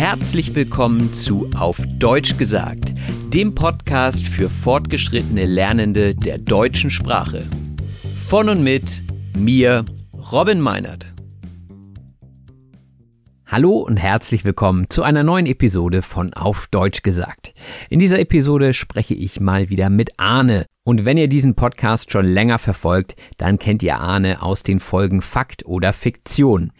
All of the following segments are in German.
Herzlich willkommen zu Auf Deutsch gesagt, dem Podcast für fortgeschrittene Lernende der deutschen Sprache. Von und mit mir, Robin Meinert. Hallo und herzlich willkommen zu einer neuen Episode von Auf Deutsch gesagt. In dieser Episode spreche ich mal wieder mit Arne. Und wenn ihr diesen Podcast schon länger verfolgt, dann kennt ihr Arne aus den Folgen Fakt oder Fiktion.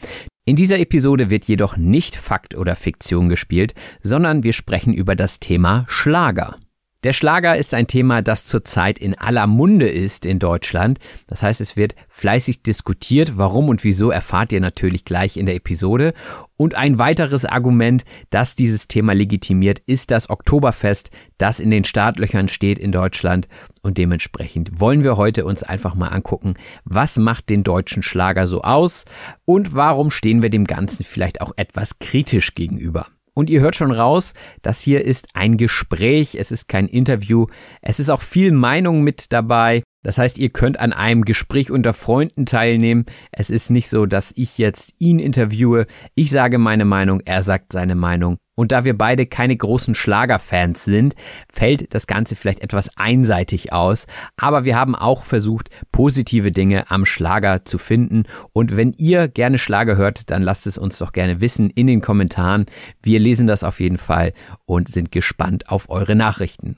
In dieser Episode wird jedoch nicht Fakt oder Fiktion gespielt, sondern wir sprechen über das Thema Schlager. Der Schlager ist ein Thema, das zurzeit in aller Munde ist in Deutschland. Das heißt, es wird fleißig diskutiert. Warum und wieso erfahrt ihr natürlich gleich in der Episode. Und ein weiteres Argument, das dieses Thema legitimiert, ist das Oktoberfest, das in den Startlöchern steht in Deutschland. Und dementsprechend wollen wir heute uns einfach mal angucken, was macht den deutschen Schlager so aus und warum stehen wir dem Ganzen vielleicht auch etwas kritisch gegenüber. Und ihr hört schon raus, das hier ist ein Gespräch, es ist kein Interview, es ist auch viel Meinung mit dabei. Das heißt, ihr könnt an einem Gespräch unter Freunden teilnehmen. Es ist nicht so, dass ich jetzt ihn interviewe. Ich sage meine Meinung, er sagt seine Meinung. Und da wir beide keine großen Schlagerfans sind, fällt das Ganze vielleicht etwas einseitig aus. Aber wir haben auch versucht, positive Dinge am Schlager zu finden. Und wenn ihr gerne Schlager hört, dann lasst es uns doch gerne wissen in den Kommentaren. Wir lesen das auf jeden Fall und sind gespannt auf eure Nachrichten.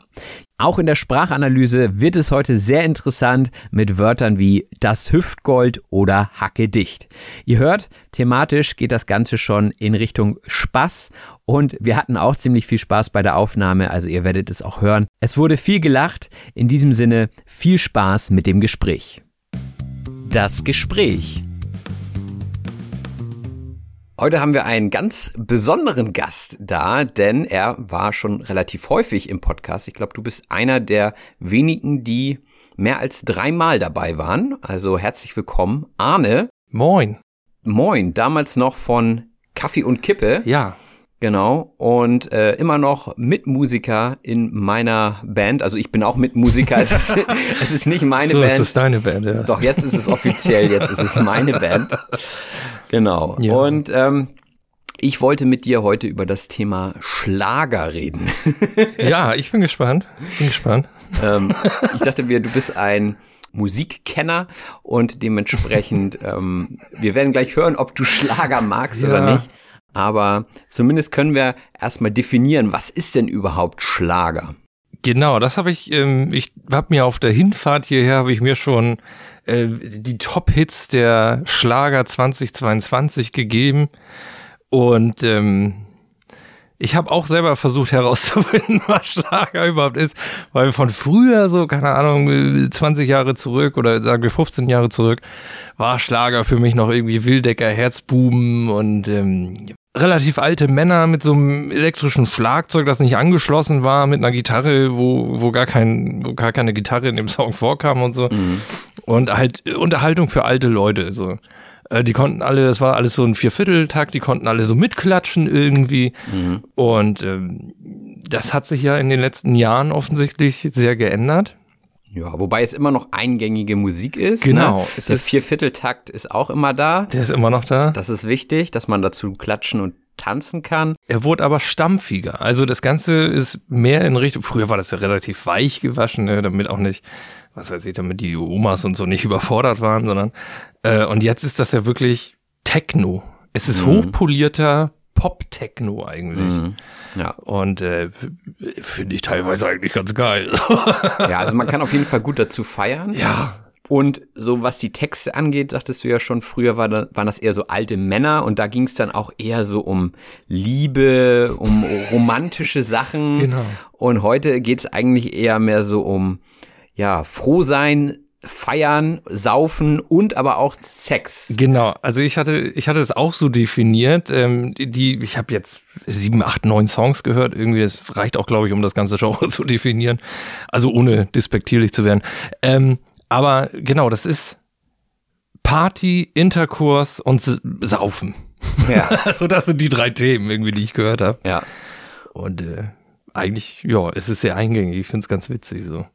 Auch in der Sprachanalyse wird es heute sehr interessant mit Wörtern wie das Hüftgold oder Hacke dicht. Ihr hört, thematisch geht das Ganze schon in Richtung Spaß und wir hatten auch ziemlich viel Spaß bei der Aufnahme, also ihr werdet es auch hören. Es wurde viel gelacht, in diesem Sinne viel Spaß mit dem Gespräch. Das Gespräch. Heute haben wir einen ganz besonderen Gast da, denn er war schon relativ häufig im Podcast. Ich glaube, du bist einer der wenigen, die mehr als dreimal dabei waren. Also herzlich willkommen, Arne. Moin. Moin, damals noch von Kaffee und Kippe. Ja. Genau. Und äh, immer noch Mitmusiker in meiner Band. Also ich bin auch Mitmusiker. Es ist, es ist nicht meine so Band. ist es deine Band, ja. Doch, jetzt ist es offiziell, jetzt ist es meine Band. Genau. Ja. Und ähm, ich wollte mit dir heute über das Thema Schlager reden. Ja, ich bin gespannt. Bin gespannt. ähm, ich dachte mir, du bist ein Musikkenner und dementsprechend, ähm, wir werden gleich hören, ob du Schlager magst oder Ja. nicht. Aber zumindest können wir erstmal definieren, was ist denn überhaupt Schlager? Genau, das habe ich, ähm, ich habe mir auf der Hinfahrt hierher, habe ich mir schon äh, die Top-Hits der Schlager 2022 gegeben. Und ähm, ich habe auch selber versucht herauszufinden, was Schlager überhaupt ist, weil von früher so, keine Ahnung, äh, 20 Jahre zurück oder sagen wir 15 Jahre zurück, war Schlager für mich noch irgendwie Wildecker, Herzbuben und ähm, relativ alte Männer mit so einem elektrischen Schlagzeug, das nicht angeschlossen war, mit einer Gitarre, wo, wo gar kein, wo gar keine Gitarre in dem Song vorkam und so. Und halt Unterhaltung für alte Leute, so. Äh, die konnten alle, das war alles so ein Viervierteltakt, die konnten alle so mitklatschen irgendwie. Mhm. Und ähm, das hat sich ja in den letzten Jahren offensichtlich sehr geändert. Ja, wobei es immer noch eingängige Musik ist. Genau, Ne? Der ist- Viervierteltakt ist auch immer da. Der ist immer noch da. Das ist wichtig, dass man dazu klatschen und tanzen kann. Er wurde aber stampfiger. Also das Ganze ist mehr in Richtung, früher war das ja relativ weich gewaschen, ne, damit auch nicht, was weiß ich, damit die Omas und so nicht überfordert waren, sondern, äh, und jetzt ist das ja wirklich Techno. Es ist hochpolierter Pop-Techno eigentlich. Mhm. Ja. Und äh, finde ich teilweise eigentlich ganz geil. ja, also man kann auf jeden Fall gut dazu feiern. ja. Und so was die Texte angeht, sagtest du ja schon, früher war da, waren das eher so alte Männer und da ging es dann auch eher so um Liebe, um romantische Sachen. Genau. Und heute geht es eigentlich eher mehr so um ja, froh sein, feiern, saufen und aber auch Sex. Genau, also ich hatte, ich hatte es auch so definiert. Ähm, die, die, ich habe jetzt sieben, acht, neun Songs gehört. Irgendwie, das reicht auch, glaube ich, um das ganze Genre zu definieren. Also ohne despektierlich zu werden. Ähm, aber genau, das ist Party, Interkurs und Saufen. Ja. so, das sind die drei Themen irgendwie, die ich gehört habe. ja. Und äh, eigentlich, ja, es ist sehr eingängig. Ich finde es ganz witzig so.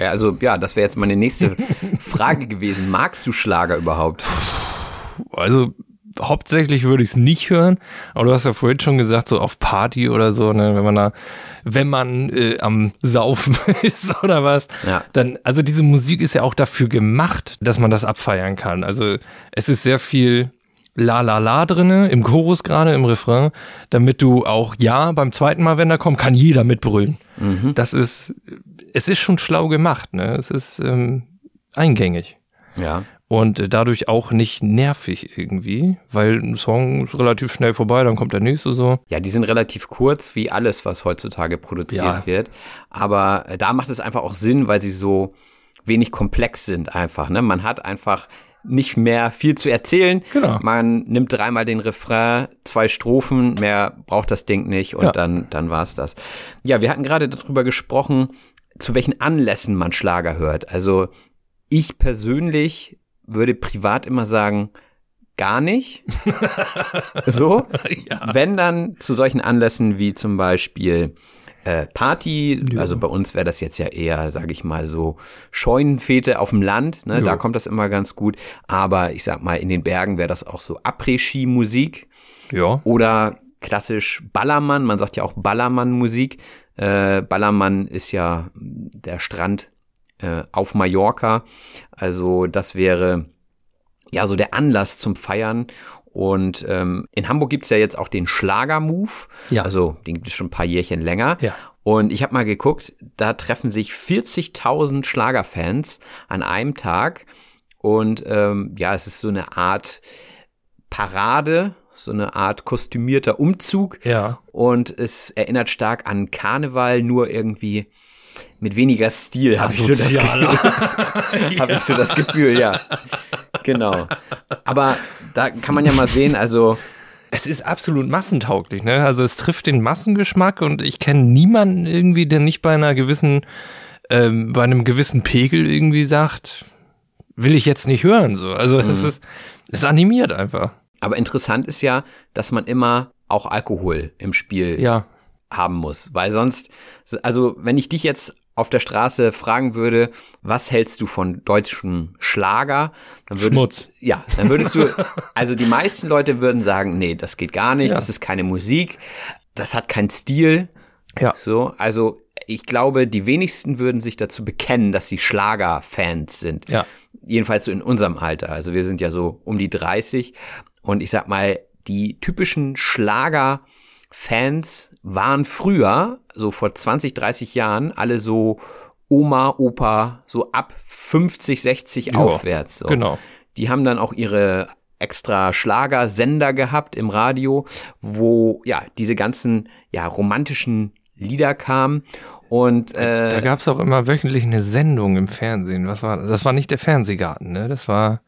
Ja, also ja, das wäre jetzt meine nächste Frage gewesen. Magst du Schlager überhaupt? Also hauptsächlich würde ich es nicht hören, aber du hast ja vorhin schon gesagt, so auf Party oder so, ne, wenn man da, wenn man äh, am Saufen ist oder was, Ja. dann, also diese Musik ist ja auch dafür gemacht, dass man das abfeiern kann. Also es ist sehr viel La La La drinne, im Chorus gerade, im Refrain, damit du auch, ja, beim zweiten Mal, wenn er kommt, kann jeder mitbrüllen. Das ist, es ist schon schlau gemacht, ne, es ist ähm, eingängig Ja. und äh, dadurch auch nicht nervig irgendwie, weil ein Song ist relativ schnell vorbei, dann kommt der nächste so. Ja, die sind relativ kurz, wie alles, was heutzutage produziert Ja. wird. Aber äh, da macht es einfach auch Sinn, weil sie so wenig komplex sind einfach. Ne? Man hat einfach nicht mehr viel zu erzählen. Genau. Man nimmt dreimal den Refrain, zwei Strophen, mehr braucht das Ding nicht und Ja. dann, dann war's das. Ja, wir hatten gerade darüber gesprochen, zu welchen Anlässen man Schlager hört. Also ich persönlich würde privat immer sagen, gar nicht. so. Wenn dann zu solchen Anlässen wie zum Beispiel äh, Party, also bei uns wäre das jetzt ja eher, sage ich mal, so Scheunenfete auf dem Land, ne? da Ja. kommt das immer ganz gut. Aber ich sag mal, in den Bergen wäre das auch so Après-Ski-Musik Ja. oder klassisch Ballermann, man sagt ja auch Ballermann-Musik. Äh, Ballermann ist ja der Strand äh, auf Mallorca. Also das wäre ja so der Anlass zum Feiern. Und ähm, in Hamburg gibt's ja jetzt auch den Schlager-Move. Ja. Also den gibt es schon ein paar Jährchen länger. Ja. Und ich habe mal geguckt, da treffen sich 40.000 Schlagerfans an einem Tag. Und ähm, ja, es ist so eine Art Parade, so eine Art kostümierter Umzug. Ja. Und es erinnert stark an Karneval, nur irgendwie mit weniger Stil, habe ich, so das Gefühl. hab ich so das Gefühl, ja. Genau. Aber da kann man ja mal sehen, also Es ist absolut massentauglich, ne? Also es trifft den Massengeschmack und ich kenne niemanden irgendwie, der nicht bei einer gewissen, ähm, bei einem gewissen Pegel irgendwie sagt, will ich jetzt nicht hören, so. Also es ist, es animiert einfach. Aber interessant ist ja, dass man immer auch Alkohol im Spiel Ja. haben muss, weil sonst, also wenn ich dich jetzt auf der Straße fragen würde, was hältst du von deutschem Schlager, dann würdest Schmutz. ja, dann würdest du, also die meisten Leute würden sagen, nee, das geht gar nicht, Ja. das ist keine Musik, das hat keinen Stil, Ja. so, also ich glaube, die wenigsten würden sich dazu bekennen, dass sie Schlagerfans sind. Ja. Jedenfalls so in unserem Alter. Also wir sind ja so um die 30 und ich sag mal, die typischen Schlager-Fans waren früher, so vor 20, 30 Jahren, alle so Oma, Opa, so ab 50, 60 Ja, aufwärts. So. Genau. Die haben dann auch ihre extra Schlagersender gehabt im Radio, wo ja diese ganzen ja romantischen Lieder kamen und Da äh, gab es auch immer wöchentlich eine Sendung im Fernsehen. Was war das? Das war nicht der Fernsehgarten, ne? Das war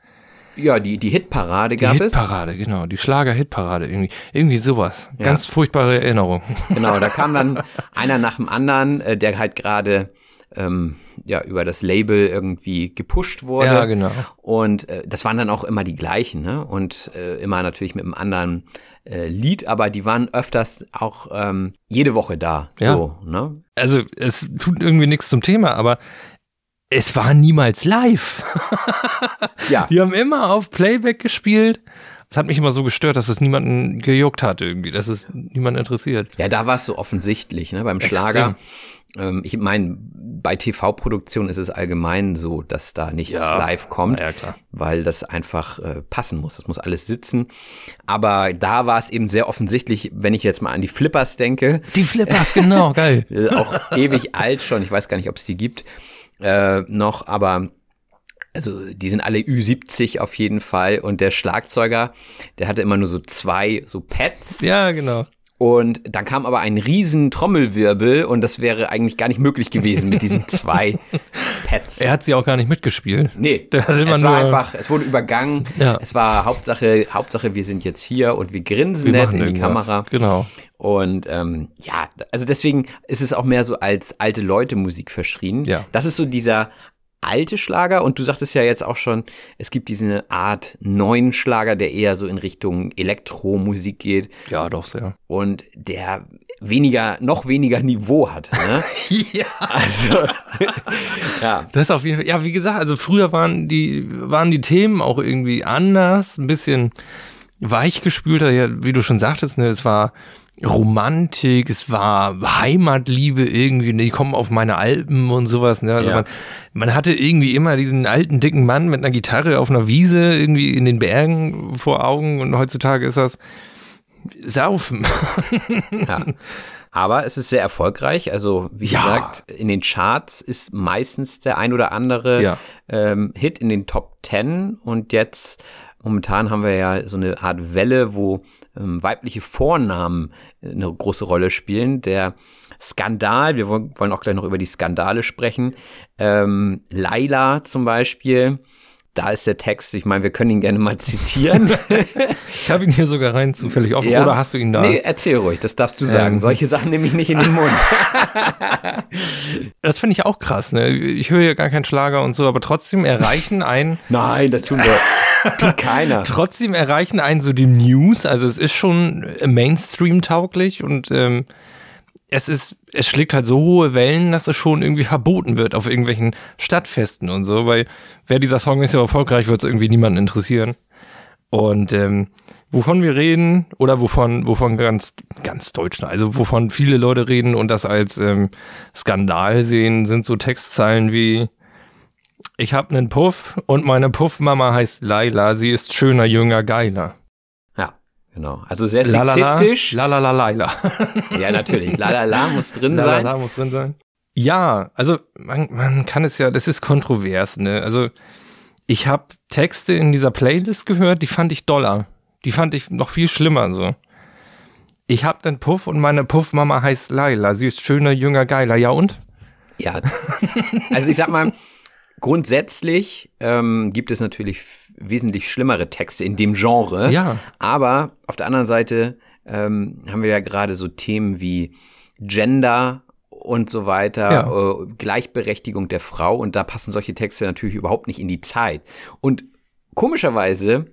ja die die Hitparade die gab es. Hitparade, genau. Die Schlager-Hitparade, irgendwie, irgendwie sowas. Ja. Ganz furchtbare Erinnerung. Genau, da kam dann einer nach dem anderen, äh, der halt gerade ähm, ja über das Label irgendwie gepusht wurde. Ja, genau. Und äh, das waren dann auch immer die gleichen, ne? Und äh, immer natürlich mit einem anderen äh, Lied, aber die waren öfters auch ähm, jede Woche da. Ja. So, ne? Also es tut irgendwie nichts zum Thema, aber es war niemals live. Ja. Die haben immer auf Playback gespielt. Es hat mich immer so gestört, dass es niemanden gejuckt hat irgendwie, dass es niemanden interessiert. Ja, da war es so offensichtlich, ne? Beim. Schlager. Ähm, ich meine, bei TV-Produktion ist es allgemein so, dass da nichts Ja. live kommt, Ja, klar. weil das einfach äh, passen muss. Das muss alles sitzen. Aber da war es eben sehr offensichtlich, wenn ich jetzt mal an die Flippers denke, Die Flippers, genau, geil. äh, auch ewig alt schon, ich weiß gar nicht, ob es die gibt, äh, noch, aber also die sind alle Ü70 auf jeden Fall und der Schlagzeuger, der hatte immer nur so zwei so Pads Ja, genau. und dann kam aber ein riesen Trommelwirbel und das wäre eigentlich gar nicht möglich gewesen mit diesen zwei Pads. Er hat sie auch gar nicht mitgespielt. Nee, es war nur- einfach, es wurde übergangen. Ja. Es war Hauptsache, Hauptsache, wir sind jetzt hier und wir grinsen Wir nett in die irgendwas. Kamera. Genau. Und ähm, ja, also deswegen ist es auch mehr so als alte Leute Musik verschrien. Ja. Das ist so dieser alte Schlager und du sagtest ja jetzt auch schon, es gibt diese Art neuen Schlager, der eher so in Richtung Elektromusik geht Ja, doch sehr. und der weniger, noch weniger Niveau hat. Ne? Ja. Also, ja. Das ist auf jeden Fall, ja, wie gesagt, also früher waren die, waren die Themen auch irgendwie anders, ein bisschen weichgespülter, ja, wie du schon sagtest, ne, es war Romantik, es war Heimatliebe irgendwie, ne, die kommen auf meine Alpen und sowas, ne, also Ja. man, man hatte irgendwie immer diesen alten, dicken Mann mit einer Gitarre auf einer Wiese irgendwie in den Bergen vor Augen und heutzutage ist das Saufen. Ja. Aber es ist sehr erfolgreich. Also, wie Ja. gesagt, in den Charts ist meistens der ein oder andere Ja. ähm, Hit in den Top Ten. Und jetzt, momentan haben wir ja so eine Art Welle, wo weibliche Vornamen eine große Rolle spielen. Der Skandal, wir wollen wollen auch gleich noch über die Skandale sprechen. Ähm, Laila zum Beispiel. Da ist der Text, ich meine, wir können ihn gerne mal zitieren. Ich habe ihn hier sogar rein zufällig offen, Ja. oder hast du ihn da? Nee, erzähl ruhig, das darfst du sagen. Ähm. Solche Sachen nehme ich nicht in den Mund. Das finde ich auch krass, ne? Ich höre ja gar keinen Schlager und so, aber trotzdem erreichen einen, Nein, das tun wir. Tut keiner. trotzdem erreichen einen so die News. Also es ist schon Mainstream-tauglich und ähm, es ist, es schlägt halt so hohe Wellen, dass es schon irgendwie verboten wird auf irgendwelchen Stadtfesten und so, weil wer dieser Song ist ja erfolgreich, wird es irgendwie niemanden interessieren. Und ähm, wovon wir reden oder wovon, wovon ganz, ganz Deutschland, also wovon viele Leute reden und das als ähm, Skandal sehen, sind so Textzeilen wie Ich hab nen Puff und meine Puffmama heißt Laila, sie ist schöner, jünger, geiler. Genau. Also sehr La, la, la, sexistisch. La la la Laila. Ja, natürlich. La la la muss drin La, la, sein. la muss drin sein. Ja, also man, man kann es ja, das ist kontrovers, ne? Also ich habe Texte in dieser Playlist gehört, die fand ich doller. Die fand ich noch viel schlimmer so. Ich hab nen Puff und meine Puffmama heißt Laila. Sie ist schöner, jünger, geiler. Ja und? Ja. Also ich sag mal, grundsätzlich ähm, gibt es natürlich wesentlich schlimmere Texte in dem Genre. Ja. Aber auf der anderen Seite ähm, haben wir ja gerade so Themen wie Gender und so weiter, Ja. äh, Gleichberechtigung der Frau und da passen solche Texte natürlich überhaupt nicht in die Zeit. Und komischerweise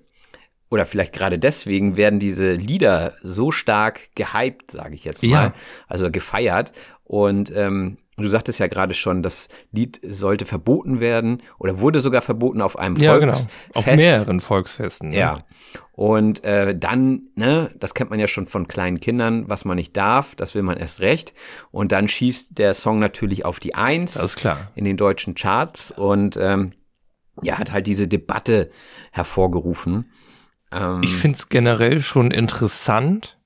oder vielleicht gerade deswegen werden diese Lieder so stark gehypt, sage ich jetzt mal, Ja. also gefeiert. Und ähm, du sagtest ja gerade schon, das Lied sollte verboten werden oder wurde sogar verboten auf einem Ja, genau. Volksfest. Auf mehreren Volksfesten. ne? Ja. Und äh, dann, ne, das kennt man ja schon von kleinen Kindern, was man nicht darf, das will man erst recht. Und dann schießt der Song natürlich auf die Eins Das ist klar. in den deutschen Charts und ähm, ja, hat halt diese Debatte hervorgerufen. Ähm, Ich finde es generell schon interessant,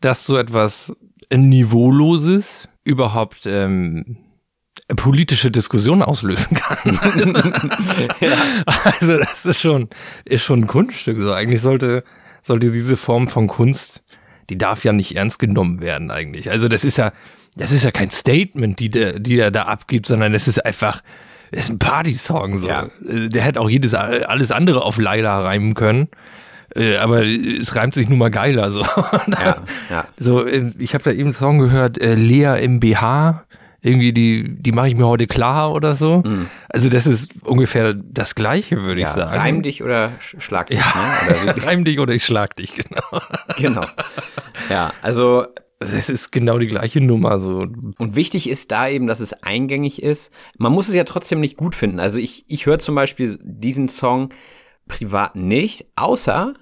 dass so etwas Niveauloses überhaupt ähm, politische Diskussion auslösen kann. Also das ist schon, ist schon ein Kunststück. So eigentlich sollte, sollte diese Form von Kunst, die darf ja nicht ernst genommen werden eigentlich. Also das ist ja, das ist ja kein Statement, die der, die er da abgibt, sondern das ist einfach, das ist ein Party-Song so. Ja. Äh, Der hätte auch jedes alles andere auf Laila reimen können. Äh, Aber es reimt sich nun mal geiler so. ja, ja. So, äh, ich habe da eben einen Song gehört, äh, Lea im BH, irgendwie die, die mache ich mir heute klar oder so. Mhm. Also das ist ungefähr das Gleiche, würde ich Ja, sagen. reim dich oder sch- schlag dich. Ja, Ne? Oder reim dich oder ich schlag dich, genau. genau. Ja, also Das ist genau die gleiche Nummer, so. Und wichtig ist da eben, dass es eingängig ist. Man muss es ja trotzdem nicht gut finden. Also ich, ich höre zum Beispiel diesen Song privat nicht, außer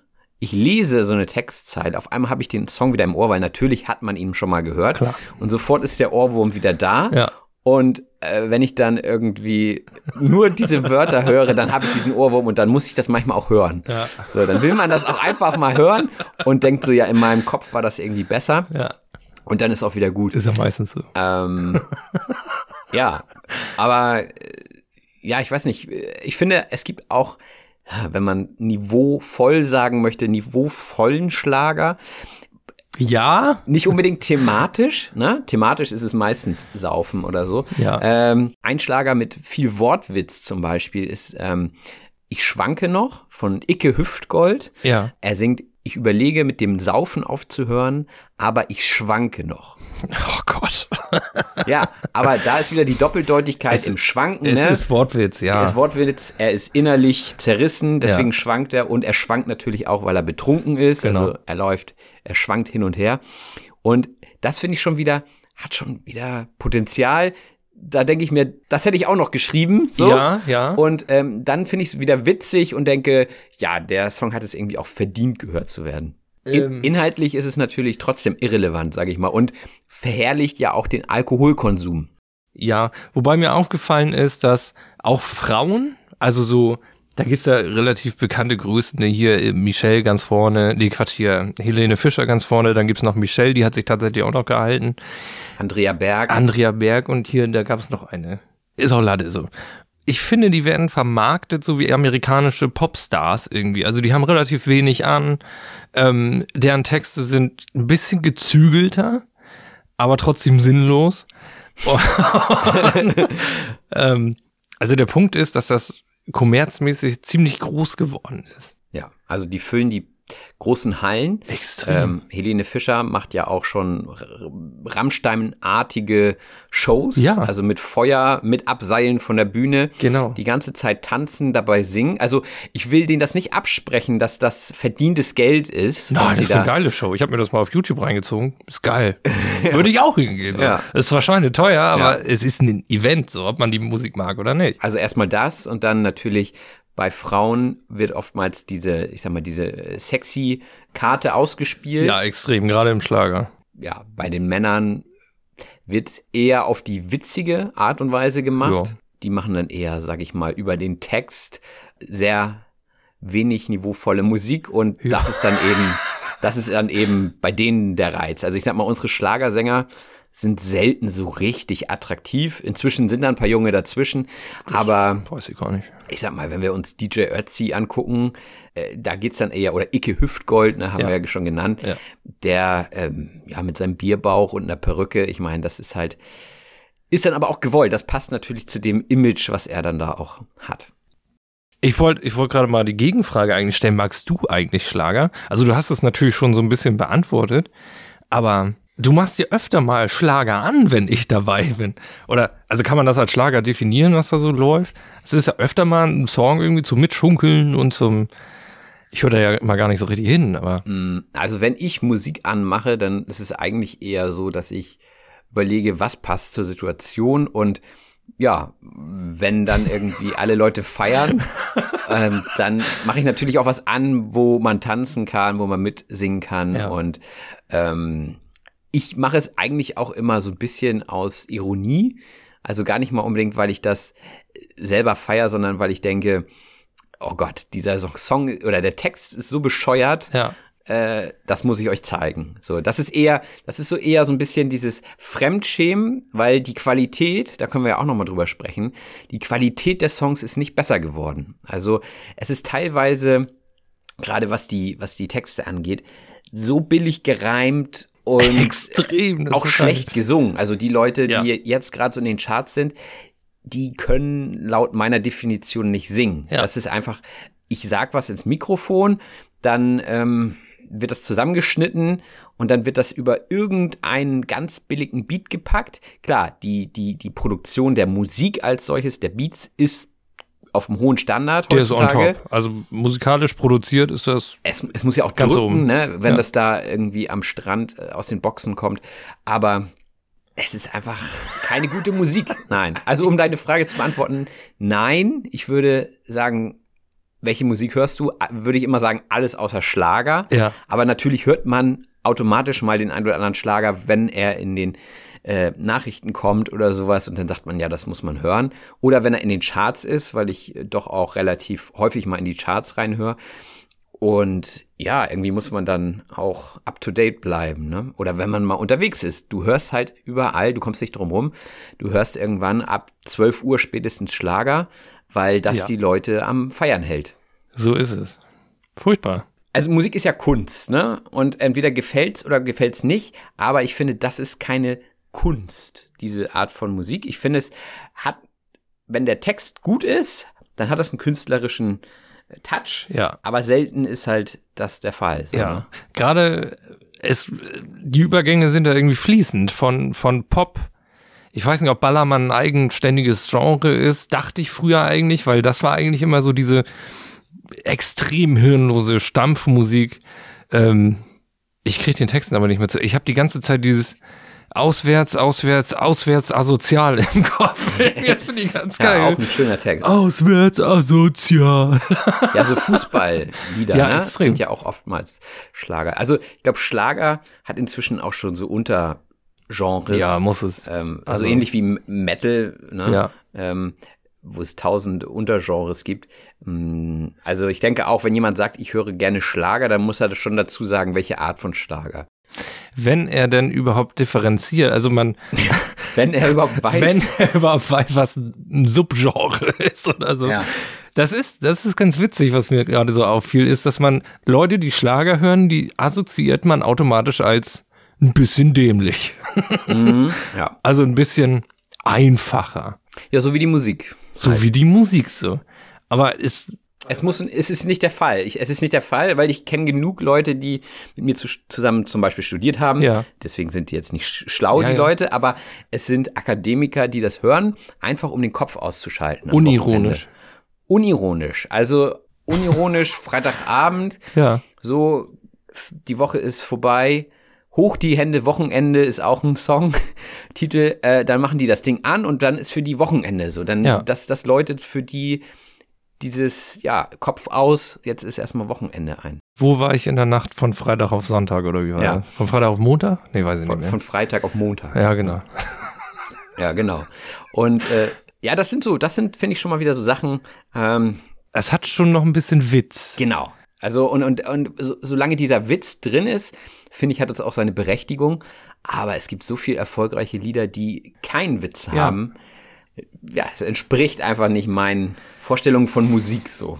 ich lese so eine Textzeit. Auf einmal habe ich den Song wieder im Ohr, weil natürlich hat man ihn schon mal gehört. Klar. Und sofort ist der Ohrwurm wieder da. Ja. Und äh, wenn ich dann irgendwie nur diese Wörter höre, dann habe ich diesen Ohrwurm und dann muss ich das manchmal auch hören. Ja. So, dann will man das auch einfach mal hören und denkt so, ja, in meinem Kopf war das irgendwie besser. Ja, Und dann ist auch wieder gut. ist ja meistens so. Ähm, ja, aber äh, ja, ich weiß nicht. Ich finde, es gibt auch, wenn man niveauvoll sagen möchte, niveauvollen Schlager. Ja, Nicht unbedingt thematisch, ne? Thematisch ist es meistens Saufen oder so. Ja. Ähm, ein Schlager mit viel Wortwitz zum Beispiel ist ähm, Ich schwanke noch von Icke Hüftgold. ja. Er singt, ich überlege mit dem Saufen aufzuhören, aber ich schwanke noch. Oh Gott. Ja, aber da ist wieder die Doppeldeutigkeit Es- im Schwanken. Es ne? ist Wortwitz, ja. Das Wortwitz, er ist innerlich zerrissen, deswegen Ja. schwankt er und er schwankt natürlich auch, weil er betrunken ist. Genau. Also er läuft, er schwankt hin und her. Und das finde ich schon wieder, hat schon wieder Potenzial. Da denke ich mir, das hätte ich auch noch geschrieben. So. Ja, ja. Und ähm, dann finde ich es wieder witzig und denke, ja, der Song hat es irgendwie auch verdient, gehört zu werden. In, Ähm. inhaltlich ist es natürlich trotzdem irrelevant, sage ich mal, und verherrlicht ja auch den Alkoholkonsum. Ja, wobei mir aufgefallen ist, dass auch Frauen, also so, da gibt's ja relativ bekannte Größen, ne, hier äh, Michelle ganz vorne, nee, Quatsch, hier Helene Fischer ganz vorne, dann gibt's noch Michelle, die hat sich tatsächlich auch noch gehalten, Andrea Berg. Andrea Berg und hier, da gab's noch eine. Ist auch Lade so. Ich finde, die werden vermarktet so wie amerikanische Popstars irgendwie. Also die haben relativ wenig an. Ähm, deren Texte sind ein bisschen gezügelter, aber trotzdem sinnlos. Und, ähm, also der Punkt ist, dass das kommerzmäßig ziemlich groß geworden ist. Ja, also die füllen die großen Hallen. Extrem. Ähm, Helene Fischer macht ja auch schon Rammstein-artige Shows, Ja. also mit Feuer, mit Abseilen von der Bühne. Genau. Die ganze Zeit tanzen, dabei singen. Also ich will denen das nicht absprechen, dass das verdientes Geld ist. Nein, das ist eine da, geile Show. Ich habe mir das mal auf YouTube reingezogen. Ist geil. Würde ich auch hingehen. So. Ja. Das ist zwar schweineteuer, aber Ja. es ist ein Event, so ob man die Musik mag oder nicht. Also erstmal das und dann natürlich bei Frauen wird oftmals diese, ich sag mal, diese sexy Karte ausgespielt. Ja, extrem, gerade im Schlager. ja, bei den Männern wird eher auf die witzige Art und Weise gemacht. Ja. Die machen dann eher, sag ich mal, über den Text sehr wenig niveauvolle Musik und das ist dann eben, das ist dann eben bei denen der Reiz. Also ich sag mal, unsere Schlagersänger sind selten so richtig attraktiv. Inzwischen sind da ein paar Junge dazwischen, aber Weiß ich gar nicht. ich sag mal, wenn wir uns DJ Ötzi angucken, äh, da geht's dann eher, oder Icke Hüftgold, ne, haben Ja. wir ja schon genannt, Ja. der ähm, ja mit seinem Bierbauch und einer Perücke, ich meine, das ist halt, ist dann aber auch gewollt. Das passt natürlich zu dem Image, was er dann da auch hat. Ich wollte ich wollt gerade mal die Gegenfrage eigentlich stellen. Magst du eigentlich Schlager? Also du hast es natürlich schon so ein bisschen beantwortet, aber du machst dir öfter mal Schlager an, wenn ich dabei bin. Oder, also kann man das als Schlager definieren, was da so läuft? Es ist ja öfter mal ein Song irgendwie zum Mitschunkeln und zum, ich höre da ja immer gar nicht so richtig hin, aber Mm, Also wenn ich Musik anmache, dann ist es eigentlich eher so, dass ich überlege, was passt zur Situation und ja, wenn dann irgendwie alle Leute feiern, ähm, dann mache ich natürlich auch was an, wo man tanzen kann, wo man mitsingen kann Ja. und ähm, ich mache es eigentlich auch immer so ein bisschen aus Ironie, also gar nicht mal unbedingt, weil ich das selber feier, sondern weil ich denke, oh Gott, dieser Song- Song oder der Text ist so bescheuert, ja. äh, das muss ich euch zeigen. So, das ist eher, das ist so eher so ein bisschen dieses Fremdschämen, weil die Qualität, da können wir ja auch nochmal drüber sprechen, die Qualität der Songs ist nicht besser geworden. Also es ist teilweise, gerade was die, was die Texte angeht, so billig gereimt und Extrem. auch schlecht gesungen. Also die Leute, Ja. die jetzt gerade so in den Charts sind, die können laut meiner Definition nicht singen. Ja. Das ist einfach, ich sag was ins Mikrofon, dann ähm, wird das zusammengeschnitten und dann wird das über irgendeinen ganz billigen Beat gepackt. Klar, die, die, die Produktion der Musik als solches, der Beats, ist auf einem hohen Standard Der ist on heutzutage. top. Also musikalisch produziert ist das. Es, es muss ja auch Ganz drücken, oben. ne, wenn Ja. das da irgendwie am Strand äh, aus den Boxen kommt. Aber es ist einfach keine gute Musik. Nein. Also um deine Frage zu beantworten, nein. Ich würde sagen, welche Musik hörst du? Würde ich immer sagen, alles außer Schlager. Ja. Aber natürlich hört man automatisch mal den einen oder anderen Schlager, wenn er in den äh, Nachrichten kommt oder sowas und dann sagt man, ja, das muss man hören. Oder wenn er in den Charts ist, weil ich äh, doch auch relativ häufig mal in die Charts reinhöre. Und ja, irgendwie muss man dann auch up to date bleiben, ne? Oder wenn man mal unterwegs ist, du hörst halt überall, du kommst nicht drum rum, du hörst irgendwann ab 12 Uhr spätestens Schlager, weil das Ja. die Leute am Feiern hält. So ist es. Furchtbar. Also Musik ist ja Kunst, ne? Und entweder gefällt's oder gefällt's nicht, aber ich finde, das ist keine Kunst, diese Art von Musik. Ich finde, es hat, wenn der Text gut ist, dann hat das einen künstlerischen äh, Touch, Ja. aber selten ist halt das der Fall. So, Ja. ne? Gerade es, die Übergänge sind da irgendwie fließend von, von Pop. Ich weiß nicht, ob Ballermann ein eigenständiges Genre ist. Dachte ich früher eigentlich, weil das war eigentlich immer so diese extrem hirnlose Stampfmusik. Ähm, ich kriege den Texten aber nicht mehr zu. Ich habe die ganze Zeit dieses auswärts, auswärts, auswärts asozial im Kopf. Jetzt finde ich ganz Ja, geil. auch ein schöner Text. Auswärts asozial. Ja, so Fußballlieder Ja, ne? sind ja auch oftmals Schlager. Also ich glaube, Schlager hat inzwischen auch schon so Untergenres. Ja, muss es. Ähm, also, Also- ähnlich wie Metal, ne? Ja. ähm, wo es tausend Untergenres gibt. Mm, Also ich denke auch, wenn jemand sagt, ich höre gerne Schlager, dann muss er das schon dazu sagen, welche Art von Schlager. Wenn er denn überhaupt differenziert, also man, Wenn er überhaupt weiß. wenn er überhaupt weiß, was ein Subgenre ist oder so. Ja. Das ist, das ist ganz witzig, was mir gerade so auffiel, ist, dass man Leute, die Schlager hören, die assoziiert man automatisch als ein bisschen dämlich. Mhm, ja. Also ein bisschen einfacher. ja, so wie die Musik. So wie die Musik so. Aber ist, Es muss, es ist nicht der Fall. Ich, es ist nicht der Fall, weil ich kenne genug Leute, die mit mir zu, zusammen zum Beispiel studiert haben. Ja. Deswegen sind die jetzt nicht sch- schlau, Ja, die ja. Leute, aber es sind Akademiker, die das hören, einfach um den Kopf auszuschalten. unironisch. Unironisch. Also unironisch, Freitagabend, Ja. so, die Woche ist vorbei. Hoch die Hände, Wochenende ist auch ein Song. Titel, äh, dann machen die das Ding an und dann ist für die Wochenende so. Dann, Ja. das, das läutet für die dieses, ja, Kopf aus, jetzt ist erstmal Wochenende ein. Wo war ich in der Nacht von Freitag auf Sonntag oder wie war Ja. das? Von Freitag auf Montag? Nee, weiß ich Von, nicht mehr. von Freitag auf Montag. ja, genau. Ja, genau. Und äh, ja, das sind so, das sind, finde ich, schon mal wieder so Sachen, ähm, Es hat schon noch ein bisschen Witz. Genau. Also und, und, und so, solange dieser Witz drin ist, finde ich, hat das auch seine Berechtigung. Aber es gibt so viel erfolgreiche Lieder, die keinen Witz Ja. haben. Ja, es entspricht einfach nicht meinen Vorstellungen von Musik so.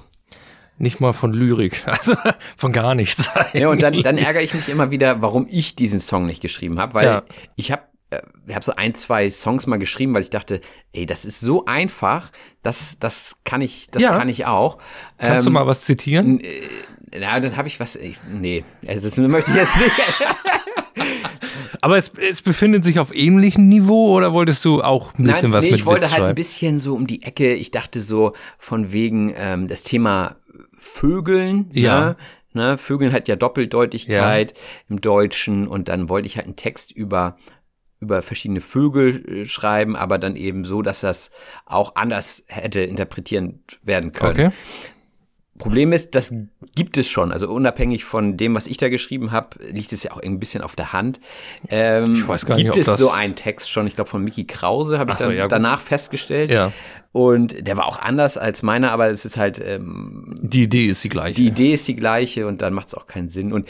Nicht mal von Lyrik, also von gar nichts. Ja, und dann, dann ärgere ich mich immer wieder, warum ich diesen Song nicht geschrieben habe, weil Ja. ich habe äh, ich habe so ein, zwei Songs mal geschrieben, weil ich dachte, ey, das ist so einfach, das, das kann ich, das Ja. kann ich auch. Kannst du Ähm, mal was zitieren? Na, dann habe ich was. Ich, nee, also das möchte ich jetzt nicht. Aber es, es befindet sich auf ähnlichem Niveau oder wolltest du auch ein bisschen Nein, was nee, mit ich wollte Witz halt ein bisschen so um die Ecke. Ich dachte so von wegen ähm, das Thema Vögeln. Ja. Ne? Ne? Vögeln hat ja Doppeldeutigkeit im Deutschen und dann wollte ich halt einen Text über über verschiedene Vögel äh, schreiben, aber dann eben so, dass das auch anders hätte interpretieren werden können. Okay. Problem ist, das gibt es schon. Also unabhängig von dem, was ich da geschrieben habe, liegt es ja auch ein bisschen auf der Hand. Ähm, Ich weiß gar gibt nicht, ob es das- so einen Text schon, ich glaube von Mickey Krause, habe ich so, dann ja, danach festgestellt. Ja. Und der war auch anders als meiner, aber es ist halt, ähm, Die Idee ist die gleiche. die Idee ist die gleiche und dann macht es auch keinen Sinn. Und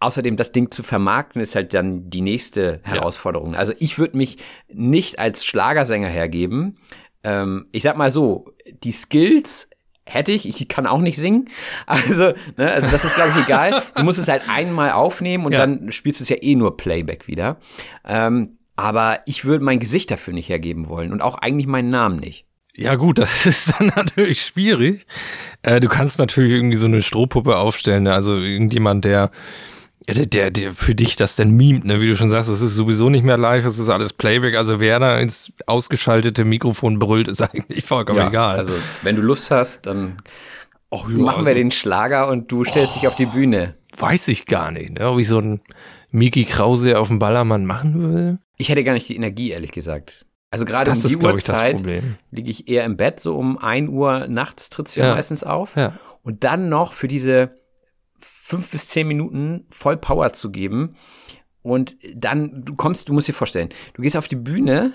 außerdem das Ding zu vermarkten, ist halt dann die nächste Herausforderung. Also ich würde mich nicht als Schlagersänger hergeben. Ähm, ich sag mal so, die Skills hätte ich, ich kann auch nicht singen. Also, ne, also das ist, glaube ich, egal. Du musst es halt einmal aufnehmen und Ja. dann spielst du es ja eh nur Playback wieder. Ähm, aber ich würde mein Gesicht dafür nicht hergeben wollen und auch eigentlich meinen Namen nicht. Ja gut, das ist dann natürlich schwierig. Äh, du kannst natürlich irgendwie so eine Strohpuppe aufstellen, ne? also irgendjemand, der, der, der, der für dich das denn mimt, ne? wie du schon sagst, es ist sowieso nicht mehr live, es ist alles Playback, also wer da ins ausgeschaltete Mikrofon brüllt, ist eigentlich vollkommen egal. Also, wenn du Lust hast, dann Ach, ja, machen wir also- den Schlager und du stellst dich auf die Bühne. Weiß ich gar nicht, ne? ob ich so einen Miki Krause auf dem Ballermann machen will. Ich hätte gar nicht die Energie, ehrlich gesagt. Also gerade um die ist, Uhrzeit liege ich eher im Bett, so um 1 Uhr nachts tritt's ja, Ja. meistens auf. Ja. Und dann noch für diese fünf bis zehn Minuten voll Power zu geben. Und dann, du kommst, du musst dir vorstellen, du gehst auf die Bühne,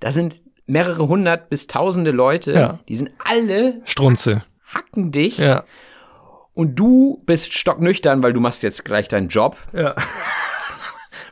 da sind mehrere hundert bis tausende Leute, Ja. die sind alle Strunze. hackendicht Ja. und du bist stocknüchtern, weil du machst jetzt gleich deinen Job. Ja.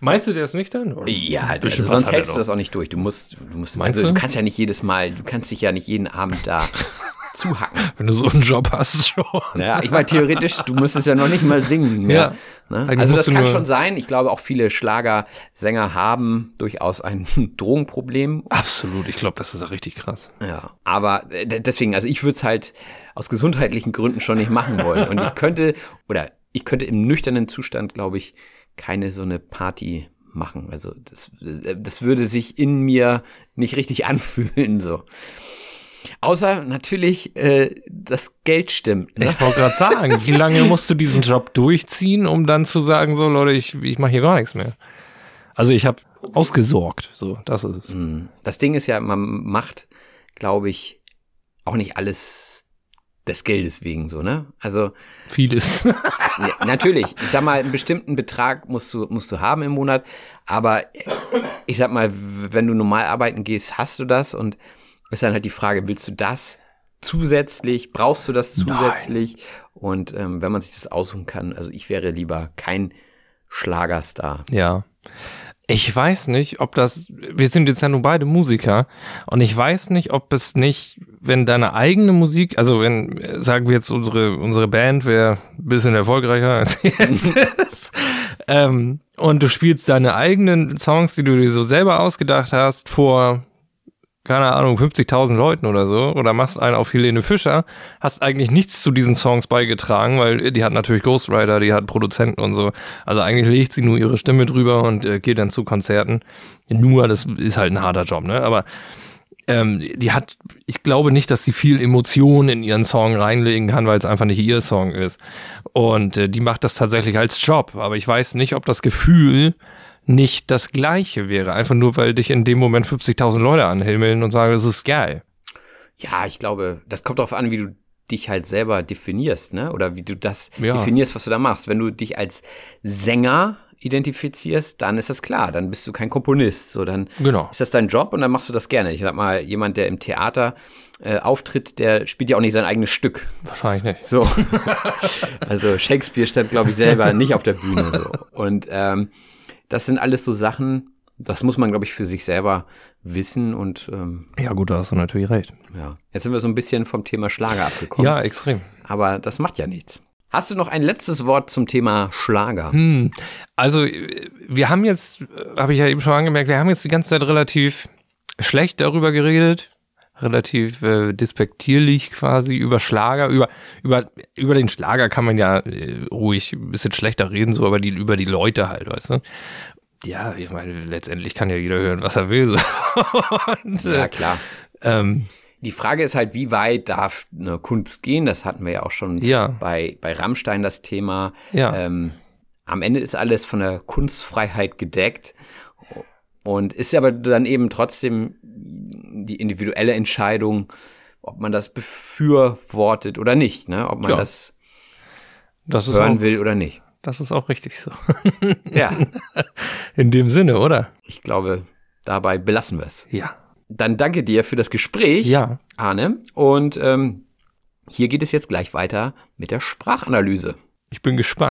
Meinst du, der ist nüchtern? Oder? Ja, also sonst hältst du das auch nicht durch. Du musst, du musst, Meinst also du? du kannst ja nicht jedes Mal, du kannst dich ja nicht jeden Abend da zuhacken. Wenn du so einen Job hast schon. Naja, ich meine, theoretisch, du müsstest ja noch nicht mal singen mehr. Ja. Ne? Also das kann schon sein. Ich glaube, auch viele Schlagersänger haben durchaus ein Drogenproblem. Absolut, ich glaube, das ist richtig krass. Ja, aber äh, deswegen, also ich würde es halt aus gesundheitlichen Gründen schon nicht machen wollen. Und ich könnte, oder ich könnte im nüchternen Zustand, glaube ich, keine so eine Party machen. Also das, äh, das würde sich in mir nicht richtig anfühlen, so. Außer natürlich, äh, das Geld stimmt. Ne? Ich wollte gerade sagen, wie lange musst du diesen Job durchziehen, um dann zu sagen, so Leute, ich, ich mache hier gar nichts mehr. Also ich habe ausgesorgt, so, das ist es. Hm. Das Ding ist ja, man macht, glaube ich, auch nicht alles des Geldes wegen so, ne? Also Vieles. Ja, natürlich. Ich sag mal, einen bestimmten Betrag musst du, musst du haben im Monat. Aber ich sag mal, wenn du normal arbeiten gehst, hast du das. Und ist dann halt die Frage, willst du das zusätzlich? Brauchst du das zusätzlich? Und ähm, wenn man sich das aussuchen kann, also ich wäre lieber kein Schlagerstar. Ja. Ich weiß nicht, ob das, wir sind jetzt ja nur beide Musiker und ich weiß nicht, ob es nicht, wenn deine eigene Musik, also wenn, sagen wir jetzt unsere, unsere Band wäre ein bisschen erfolgreicher als jetzt ist, ähm, und du spielst deine eigenen Songs, die du dir so selber ausgedacht hast, vor, keine Ahnung, 50.000 Leuten oder so, oder machst einen auf Helene Fischer, hast eigentlich nichts zu diesen Songs beigetragen, weil die hat natürlich Ghostwriter, die hat Produzenten und so. Also eigentlich legt sie nur ihre Stimme drüber und äh, geht dann zu Konzerten. Nur, das ist halt ein harter Job, ne? Aber ähm, die hat, ich glaube nicht, dass sie viel Emotion in ihren Song reinlegen kann, weil es einfach nicht ihr Song ist. Und äh, die macht das tatsächlich als Job. Aber ich weiß nicht, ob das Gefühl nicht das gleiche wäre. Einfach nur, weil dich in dem Moment 50.000 Leute anhimmeln und sagen, das ist geil. Ja, ich glaube, das kommt darauf an, wie du dich halt selber definierst, ne? Oder wie du das Ja. definierst, was du da machst. Wenn du dich als Sänger identifizierst, dann ist das klar, dann bist du kein Komponist. So, dann Genau. ist das dein Job und dann machst du das gerne. Ich sag mal, jemand, der im Theater äh, auftritt, der spielt ja auch nicht sein eigenes Stück. Wahrscheinlich nicht. So. also Shakespeare stand, glaube ich, selber nicht auf der Bühne. So. Und ähm, das sind alles so Sachen, das muss man, glaube ich, für sich selber wissen. Und ähm, Ja, gut, da hast du natürlich recht. ja, jetzt sind wir so ein bisschen vom Thema Schlager abgekommen. Ja, extrem. Aber das macht ja nichts. Hast du noch ein letztes Wort zum Thema Schlager? Hm. Also, äh, wir haben jetzt, äh, habe ich ja eben schon angemerkt, wir haben jetzt die ganze Zeit relativ schlecht darüber geredet, relativ äh, despektierlich quasi über Schlager, über über über den Schlager kann man ja äh, ruhig ein bisschen schlechter reden, so aber die über die Leute halt, weißt du? Ja, ich meine, letztendlich kann ja jeder hören, was er will. So. Und, Ja, äh, klar. ähm, Die Frage ist halt, wie weit darf eine Kunst gehen? Das hatten wir ja auch schon Ja. bei, bei Rammstein das Thema. Ja. Ähm, am Ende ist alles von der Kunstfreiheit gedeckt und ist aber dann eben trotzdem die individuelle Entscheidung, ob man das befürwortet oder nicht, ne? ob man Ja. das das hören auch, will oder nicht. das ist auch richtig so. Ja, In dem Sinne, oder? ich glaube, dabei belassen wir es. Ja. Dann danke dir für das Gespräch, Ja. Arne. Und ähm, hier geht es jetzt gleich weiter mit der Sprachanalyse. Ich bin gespannt.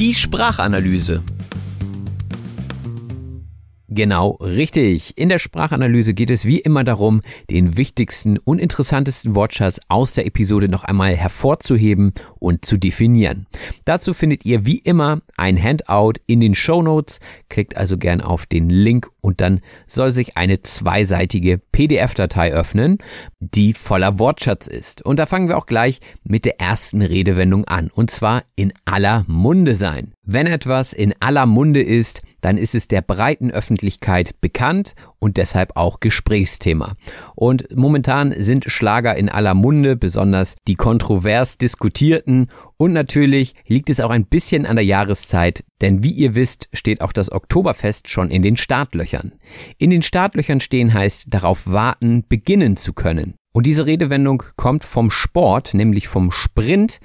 Die Sprachanalyse. Genau, richtig. In der Sprachanalyse geht es wie immer darum, den wichtigsten und interessantesten Wortschatz aus der Episode noch einmal hervorzuheben und zu definieren. Dazu findet ihr wie immer ein Handout in den Show Notes. Klickt also gern auf den Link und dann soll sich eine zweiseitige PDF-Datei öffnen, die voller Wortschatz ist. Und da fangen wir auch gleich mit der ersten Redewendung an. Und zwar in aller Munde sein. Wenn etwas in aller Munde ist, dann ist es der breiten Öffentlichkeit bekannt und deshalb auch Gesprächsthema. Und momentan sind Schlager in aller Munde, besonders die kontrovers diskutierten. Und natürlich liegt es auch ein bisschen an der Jahreszeit, denn wie ihr wisst, steht auch das Oktoberfest schon in den Startlöchern. In den Startlöchern stehen heißt darauf warten, beginnen zu können. Und diese Redewendung kommt vom Sport, nämlich vom Sprint.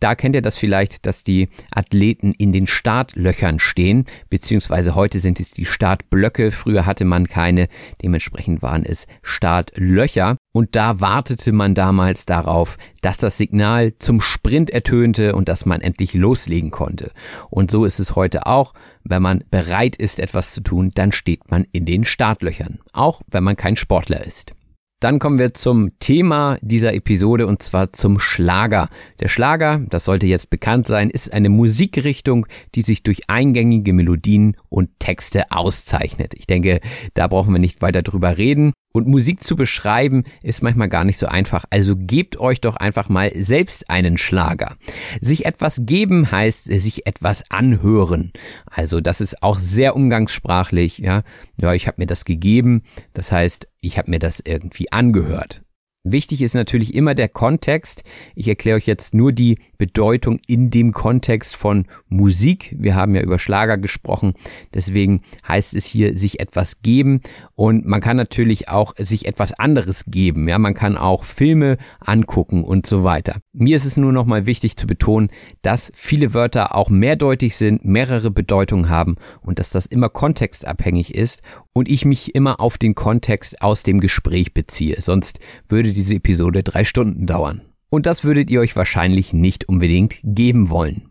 Da kennt ihr das vielleicht, dass die Athleten in den Startlöchern stehen, beziehungsweise heute sind es die Startblöcke. Früher hatte man keine, dementsprechend waren es Startlöcher. Und da wartete man damals darauf, dass das Signal zum Sprint ertönte und dass man endlich loslegen konnte. Und so ist es heute auch. Wenn man bereit ist, etwas zu tun, dann steht man in den Startlöchern. Auch wenn man kein Sportler ist. Dann kommen wir zum Thema dieser Episode und zwar zum Schlager. Der Schlager, das sollte jetzt bekannt sein, ist eine Musikrichtung, die sich durch eingängige Melodien und Texte auszeichnet. Ich denke, da brauchen wir nicht weiter drüber reden. Und Musik zu beschreiben ist manchmal gar nicht so einfach. Also gebt euch doch einfach mal selbst einen Schlager. Sich etwas geben heißt sich etwas anhören. Also das ist auch sehr umgangssprachlich. Ja, ja, ich habe mir das gegeben. Das heißt, ich habe mir das irgendwie angehört. Wichtig ist natürlich immer der Kontext. Ich erkläre euch jetzt nur die Bedeutung in dem Kontext von Musik. Wir haben ja über Schlager gesprochen. Deswegen heißt es hier sich etwas geben. Und man kann natürlich auch sich etwas anderes geben. Ja, man kann auch Filme angucken und so weiter. Mir ist es nur nochmal wichtig zu betonen, dass viele Wörter auch mehrdeutig sind, mehrere Bedeutungen haben und dass das immer kontextabhängig ist und ich mich immer auf den Kontext aus dem Gespräch beziehe. Sonst würde diese Episode drei Stunden dauern. Und das würdet ihr euch wahrscheinlich nicht unbedingt geben wollen.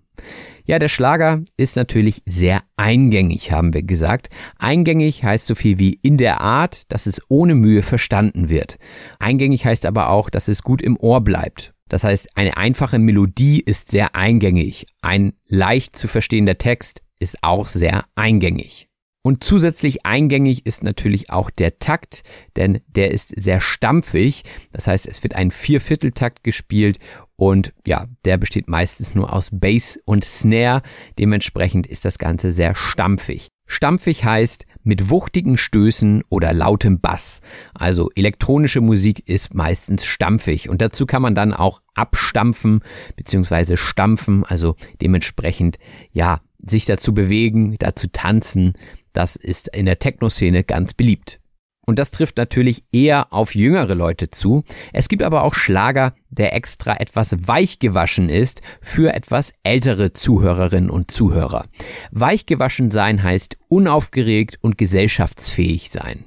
Ja, der Schlager ist natürlich sehr eingängig, haben wir gesagt. Eingängig heißt so viel wie in der Art, dass es ohne Mühe verstanden wird. Eingängig heißt aber auch, dass es gut im Ohr bleibt. Das heißt, eine einfache Melodie ist sehr eingängig. Ein leicht zu verstehender Text ist auch sehr eingängig. Und zusätzlich eingängig ist natürlich auch der Takt, denn der ist sehr stampfig. Das heißt, es wird ein Viervierteltakt gespielt und ja, der besteht meistens nur aus Bass und Snare. Dementsprechend ist das Ganze sehr stampfig. Stampfig heißt mit wuchtigen Stößen oder lautem Bass. Also elektronische Musik ist meistens stampfig und dazu kann man dann auch abstampfen bzw. stampfen, also dementsprechend ja, sich dazu bewegen, dazu tanzen, das ist in der Techno-Szene ganz beliebt. Und das trifft natürlich eher auf jüngere Leute zu. Es gibt aber auch Schlager, der extra etwas weich gewaschen ist für etwas ältere Zuhörerinnen und Zuhörer. Weich gewaschen sein heißt unaufgeregt und gesellschaftsfähig sein.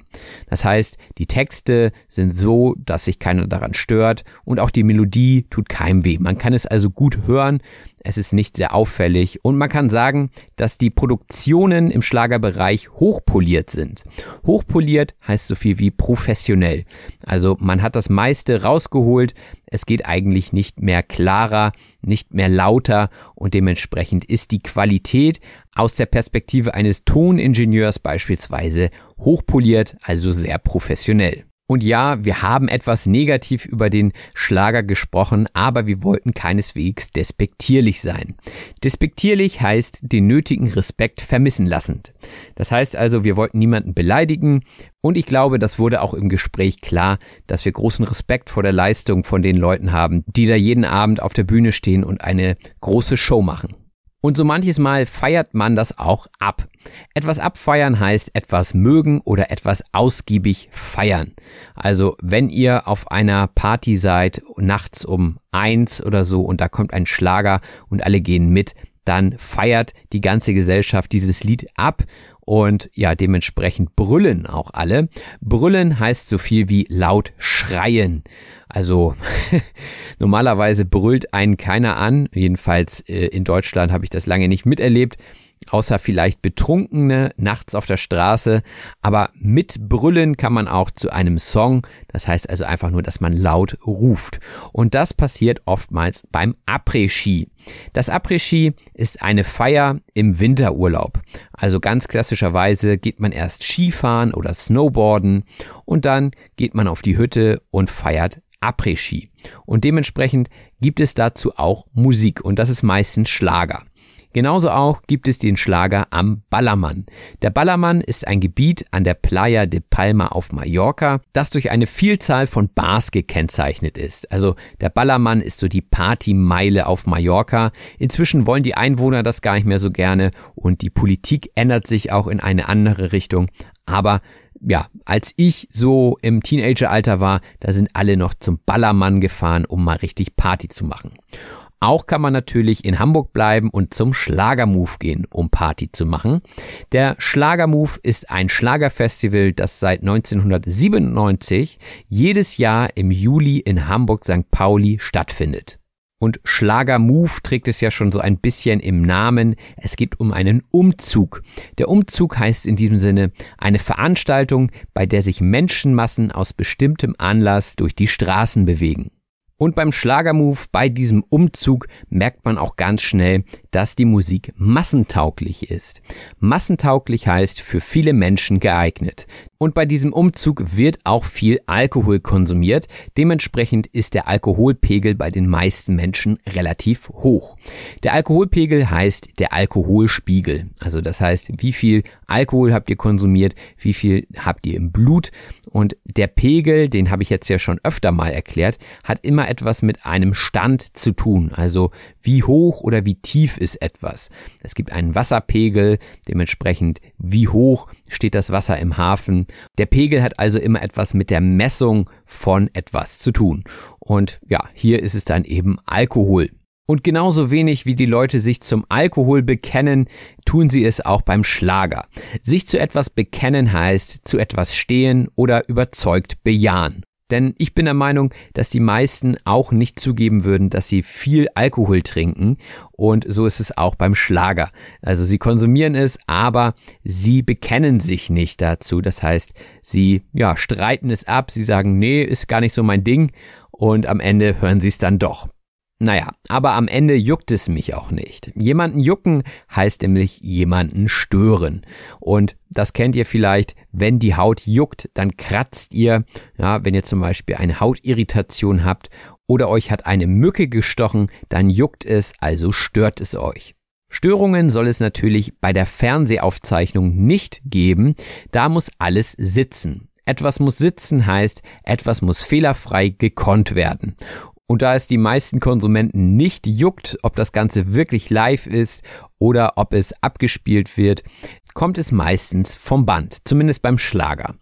Das heißt, die Texte sind so, dass sich keiner daran stört und auch die Melodie tut keinem weh. Man kann es also gut hören, es ist nicht sehr auffällig und man kann sagen, dass die Produktionen im Schlagerbereich hochpoliert sind. Hochpoliert heißt so viel wie professionell. Also man hat das meiste rausgeholt, es geht eigentlich nicht mehr klarer, nicht mehr lauter und dementsprechend ist die Qualität aus der Perspektive eines Toningenieurs beispielsweise hochpoliert, also sehr professionell. Und ja, wir haben etwas negativ über den Schlager gesprochen, aber wir wollten keineswegs despektierlich sein. Despektierlich heißt den nötigen Respekt vermissen lassend. Das heißt also, wir wollten niemanden beleidigen und ich glaube, das wurde auch im Gespräch klar, dass wir großen Respekt vor der Leistung von den Leuten haben, die da jeden Abend auf der Bühne stehen und eine große Show machen. Und so manches Mal feiert man das auch ab. Etwas abfeiern heißt etwas mögen oder etwas ausgiebig feiern. Also wenn ihr auf einer Party seid, nachts um eins oder so und da kommt ein Schlager und alle gehen mit, dann feiert die ganze Gesellschaft dieses Lied ab und ja, dementsprechend brüllen auch alle. Brüllen heißt so viel wie laut schreien. Also normalerweise brüllt einen keiner an. Jedenfalls äh, in Deutschland habe ich das lange nicht miterlebt außer vielleicht Betrunkene nachts auf der Straße. Aber mit Brüllen kann man auch zu einem Song. Das heißt also einfach nur, dass man laut ruft. Und das passiert oftmals beim Après-Ski. Das Après-Ski ist eine Feier im Winterurlaub. Also ganz klassischerweise geht man erst Skifahren oder Snowboarden und dann geht man auf die Hütte und feiert Après-Ski. Und dementsprechend gibt es dazu auch Musik und das ist meistens Schlager. Genauso auch gibt es den Schlager am Ballermann. Der Ballermann ist ein Gebiet an der Playa de Palma auf Mallorca, das durch eine Vielzahl von Bars gekennzeichnet ist. Also der Ballermann ist so die Partymeile auf Mallorca. Inzwischen wollen die Einwohner das gar nicht mehr so gerne und die Politik ändert sich auch in eine andere Richtung. Aber ja, als ich so im Teenageralter war, da sind alle noch zum Ballermann gefahren, um mal richtig Party zu machen. Auch kann man natürlich in Hamburg bleiben und zum Schlagermove gehen, um Party zu machen. Der Schlagermove ist ein Schlagerfestival, das seit 1997 jedes Jahr im Juli in Hamburg St. Pauli stattfindet. Und Schlagermove trägt es ja schon so ein bisschen im Namen. Es geht um einen Umzug. Der Umzug heißt in diesem Sinne eine Veranstaltung, bei der sich Menschenmassen aus bestimmtem Anlass durch die Straßen bewegen. Und beim Schlagermove, bei diesem Umzug, merkt man auch ganz schnell, dass die Musik massentauglich ist. Massentauglich heißt für viele Menschen geeignet. Und bei diesem Umzug wird auch viel Alkohol konsumiert. Dementsprechend ist der Alkoholpegel bei den meisten Menschen relativ hoch. Der Alkoholpegel heißt der Alkoholspiegel. Also das heißt, wie viel Alkohol habt ihr konsumiert, wie viel habt ihr im Blut. Und der Pegel, den habe ich jetzt ja schon öfter mal erklärt, hat immer etwas mit einem Stand zu tun. Also wie hoch oder wie tief ist etwas. Es gibt einen Wasserpegel, dementsprechend wie hoch steht das Wasser im Hafen. Der Pegel hat also immer etwas mit der Messung von etwas zu tun. Und ja, hier ist es dann eben Alkohol. Und genauso wenig wie die Leute sich zum Alkohol bekennen, tun sie es auch beim Schlager. Sich zu etwas bekennen heißt zu etwas stehen oder überzeugt bejahen. Denn ich bin der Meinung, dass die meisten auch nicht zugeben würden, dass sie viel Alkohol trinken. Und so ist es auch beim Schlager. Also sie konsumieren es, aber sie bekennen sich nicht dazu. Das heißt, sie ja, streiten es ab. Sie sagen, nee, ist gar nicht so mein Ding. Und am Ende hören sie es dann doch. Naja, aber am Ende juckt es mich auch nicht. Jemanden jucken heißt nämlich jemanden stören. Und das kennt ihr vielleicht, wenn die Haut juckt, dann kratzt ihr, ja, wenn ihr zum Beispiel eine Hautirritation habt oder euch hat eine Mücke gestochen, dann juckt es, also stört es euch. Störungen soll es natürlich bei der Fernsehaufzeichnung nicht geben, da muss alles sitzen. Etwas muss sitzen heißt, etwas muss fehlerfrei gekonnt werden. Und da es die meisten Konsumenten nicht juckt, ob das Ganze wirklich live ist oder ob es abgespielt wird, kommt es meistens vom Band, zumindest beim Schlager.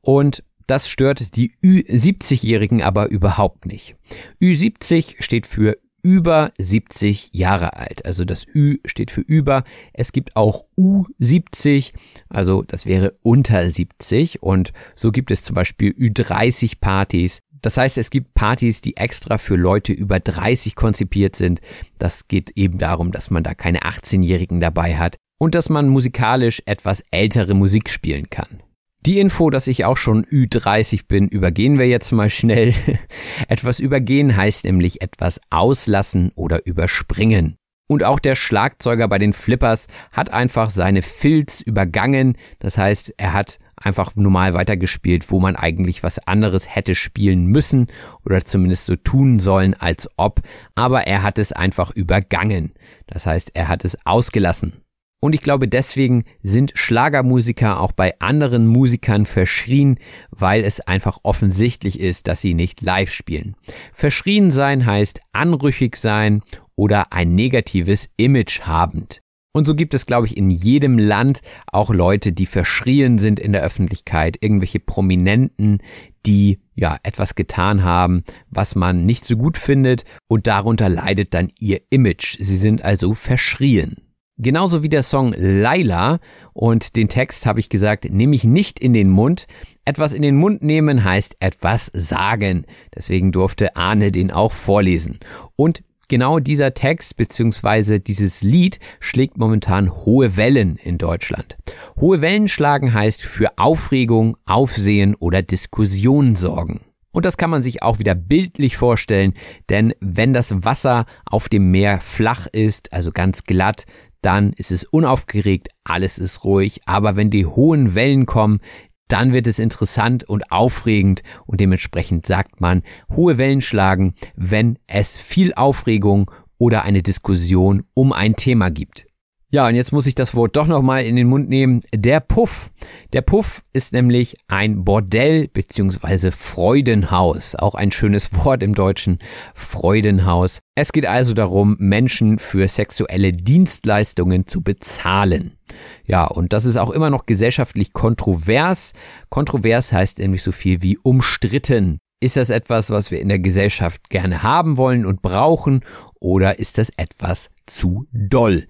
Und Das stört die Ü70-Jährigen aber überhaupt nicht. Ü70 steht für über 70 Jahre alt. Also das Ü steht für über. Es gibt auch U70, also das wäre unter 70. Und so gibt es zum Beispiel Ü30 Partys. Das heißt, es gibt Partys, die extra für Leute über 30 konzipiert sind. Das geht eben darum, dass man da keine 18-Jährigen dabei hat und dass man musikalisch etwas ältere Musik spielen kann. Die Info, dass ich auch schon Ü30 bin, übergehen wir jetzt mal schnell. etwas übergehen heißt nämlich etwas auslassen oder überspringen. Und auch der Schlagzeuger bei den Flippers hat einfach seine Filz übergangen. Das heißt, er hat einfach normal weitergespielt, wo man eigentlich was anderes hätte spielen müssen oder zumindest so tun sollen, als ob. Aber er hat es einfach übergangen. Das heißt, er hat es ausgelassen. Und ich glaube, deswegen sind Schlagermusiker auch bei anderen Musikern verschrien, weil es einfach offensichtlich ist, dass sie nicht live spielen. Verschrien sein heißt anrüchig sein oder ein negatives Image habend. Und so gibt es, glaube ich, in jedem Land auch Leute, die verschrien sind in der Öffentlichkeit, irgendwelche Prominenten, die ja etwas getan haben, was man nicht so gut findet und darunter leidet dann ihr Image. Sie sind also verschrien. Genauso wie der Song Laila und den Text habe ich gesagt, nehme ich nicht in den Mund. Etwas in den Mund nehmen heißt etwas sagen. Deswegen durfte Arne den auch vorlesen. Und genau dieser Text bzw. dieses Lied schlägt momentan hohe Wellen in Deutschland. Hohe Wellen schlagen heißt für Aufregung, Aufsehen oder Diskussion sorgen. Und das kann man sich auch wieder bildlich vorstellen, denn wenn das Wasser auf dem Meer flach ist, also ganz glatt, dann ist es unaufgeregt, alles ist ruhig, aber wenn die hohen Wellen kommen, dann wird es interessant und aufregend und dementsprechend sagt man, hohe Wellen schlagen, wenn es viel Aufregung oder eine Diskussion um ein Thema gibt. Ja, und jetzt muss ich das Wort doch nochmal in den Mund nehmen. Der Puff. Der Puff ist nämlich ein Bordell beziehungsweise Freudenhaus. Auch ein schönes Wort im Deutschen. Freudenhaus. Es geht also darum, Menschen für sexuelle Dienstleistungen zu bezahlen. Ja, und das ist auch immer noch gesellschaftlich kontrovers. Kontrovers heißt nämlich so viel wie umstritten. Ist das etwas, was wir in der Gesellschaft gerne haben wollen und brauchen oder ist das etwas zu doll?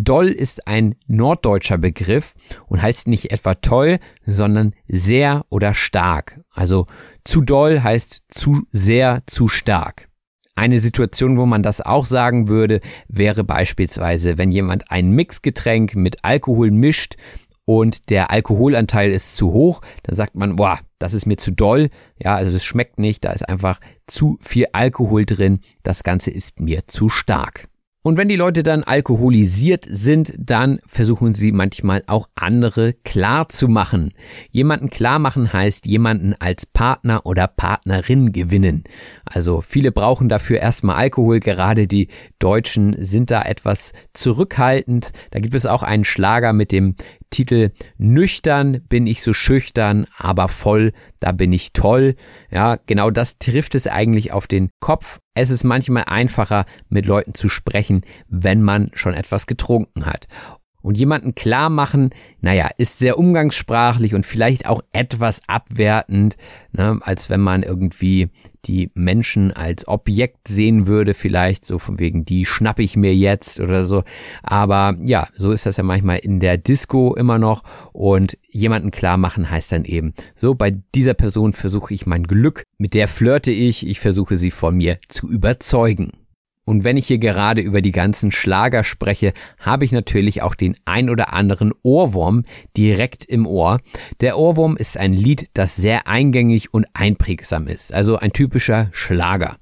Doll ist ein norddeutscher Begriff und heißt nicht etwa toll, sondern sehr oder stark. Also zu doll heißt zu sehr, zu stark. Eine Situation, wo man das auch sagen würde, wäre beispielsweise, wenn jemand ein Mixgetränk mit Alkohol mischt und der Alkoholanteil ist zu hoch, dann sagt man, boah, das ist mir zu doll. Ja, also das schmeckt nicht, da ist einfach zu viel Alkohol drin. Das Ganze ist mir zu stark. Und wenn die Leute dann alkoholisiert sind, dann versuchen sie manchmal auch andere klar zu machen. Jemanden klar machen heißt jemanden als Partner oder Partnerin gewinnen. Also viele brauchen dafür erstmal Alkohol, gerade die Deutschen sind da etwas zurückhaltend. Da gibt es auch einen Schlager mit dem Titel Nüchtern bin ich so schüchtern, aber voll, da bin ich toll. Ja, genau das trifft es eigentlich auf den Kopf. Es ist manchmal einfacher, mit Leuten zu sprechen, wenn man schon etwas getrunken hat und jemanden klar machen, naja, ist sehr umgangssprachlich und vielleicht auch etwas abwertend, ne, als wenn man irgendwie die Menschen als Objekt sehen würde, vielleicht so von wegen, die schnapp ich mir jetzt oder so. Aber ja, so ist das ja manchmal in der Disco immer noch und jemanden klar machen heißt dann eben, so bei dieser Person versuche ich mein Glück, mit der flirte ich, ich versuche sie von mir zu überzeugen. Und wenn ich hier gerade über die ganzen Schlager spreche, habe ich natürlich auch den ein oder anderen Ohrwurm direkt im Ohr. Der Ohrwurm ist ein Lied, das sehr eingängig und einprägsam ist, also ein typischer Schlager.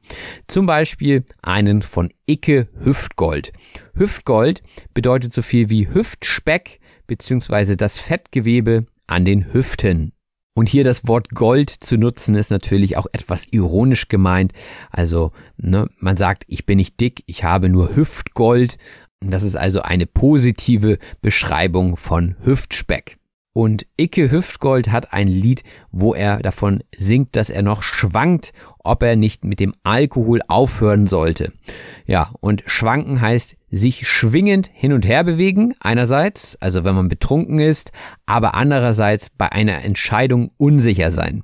Zum Beispiel einen von Icke Hüftgold. Hüftgold bedeutet so viel wie Hüftspeck bzw. das Fettgewebe an den Hüften. Und hier das Wort Gold zu nutzen, ist natürlich auch etwas ironisch gemeint. Also, ne, man sagt, ich bin nicht dick, ich habe nur Hüftgold. Das ist also eine positive Beschreibung von Hüftspeck. Und Icke Hüftgold hat ein Lied, wo er davon singt, dass er noch schwankt, ob er nicht mit dem Alkohol aufhören sollte. Ja, und schwanken heißt sich schwingend hin und her bewegen, einerseits, also wenn man betrunken ist, aber andererseits bei einer Entscheidung unsicher sein.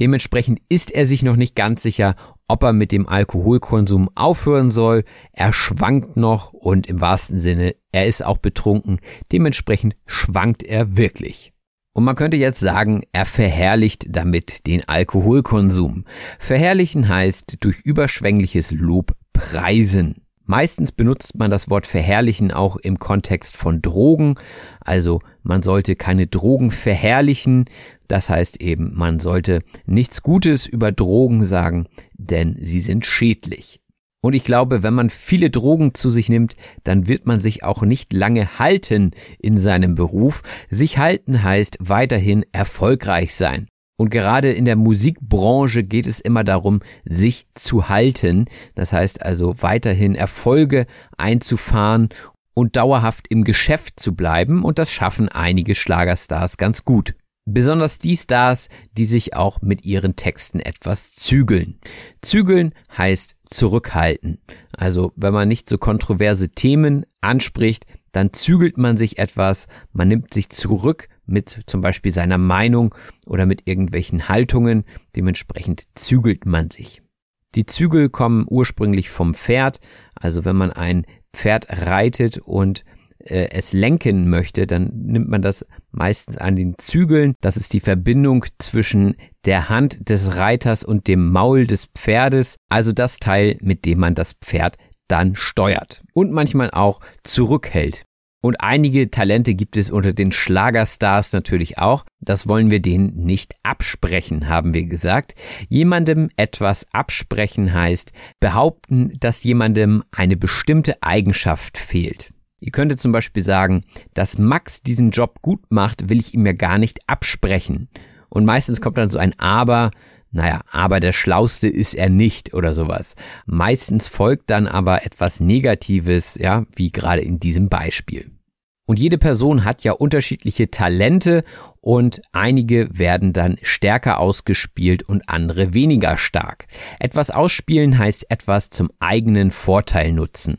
Dementsprechend ist er sich noch nicht ganz sicher, ob er mit dem Alkoholkonsum aufhören soll. Er schwankt noch und im wahrsten Sinne, er ist auch betrunken. Dementsprechend schwankt er wirklich. Und man könnte jetzt sagen, er verherrlicht damit den Alkoholkonsum. Verherrlichen heißt durch überschwängliches Lob preisen. Meistens benutzt man das Wort verherrlichen auch im Kontext von Drogen. Also man sollte keine Drogen verherrlichen. Das heißt eben, man sollte nichts Gutes über Drogen sagen, denn sie sind schädlich. Und ich glaube, wenn man viele Drogen zu sich nimmt, dann wird man sich auch nicht lange halten in seinem Beruf. Sich halten heißt weiterhin erfolgreich sein. Und gerade in der Musikbranche geht es immer darum, sich zu halten. Das heißt also weiterhin Erfolge einzufahren und dauerhaft im Geschäft zu bleiben. Und das schaffen einige Schlagerstars ganz gut. Besonders die Stars, die sich auch mit ihren Texten etwas zügeln. Zügeln heißt zurückhalten. Also wenn man nicht so kontroverse Themen anspricht, dann zügelt man sich etwas, man nimmt sich zurück mit zum Beispiel seiner Meinung oder mit irgendwelchen Haltungen, dementsprechend zügelt man sich. Die Zügel kommen ursprünglich vom Pferd, also wenn man ein Pferd reitet und äh, es lenken möchte, dann nimmt man das meistens an den Zügeln. Das ist die Verbindung zwischen der Hand des Reiters und dem Maul des Pferdes, also das Teil, mit dem man das Pferd dann steuert und manchmal auch zurückhält. Und einige Talente gibt es unter den Schlagerstars natürlich auch. Das wollen wir denen nicht absprechen, haben wir gesagt. Jemandem etwas absprechen heißt behaupten, dass jemandem eine bestimmte Eigenschaft fehlt. Ihr könntet zum Beispiel sagen, dass Max diesen Job gut macht, will ich ihm ja gar nicht absprechen. Und meistens kommt dann so ein Aber, naja, aber der Schlauste ist er nicht oder sowas. Meistens folgt dann aber etwas Negatives, ja, wie gerade in diesem Beispiel. Und jede Person hat ja unterschiedliche Talente und einige werden dann stärker ausgespielt und andere weniger stark. Etwas ausspielen heißt etwas zum eigenen Vorteil nutzen.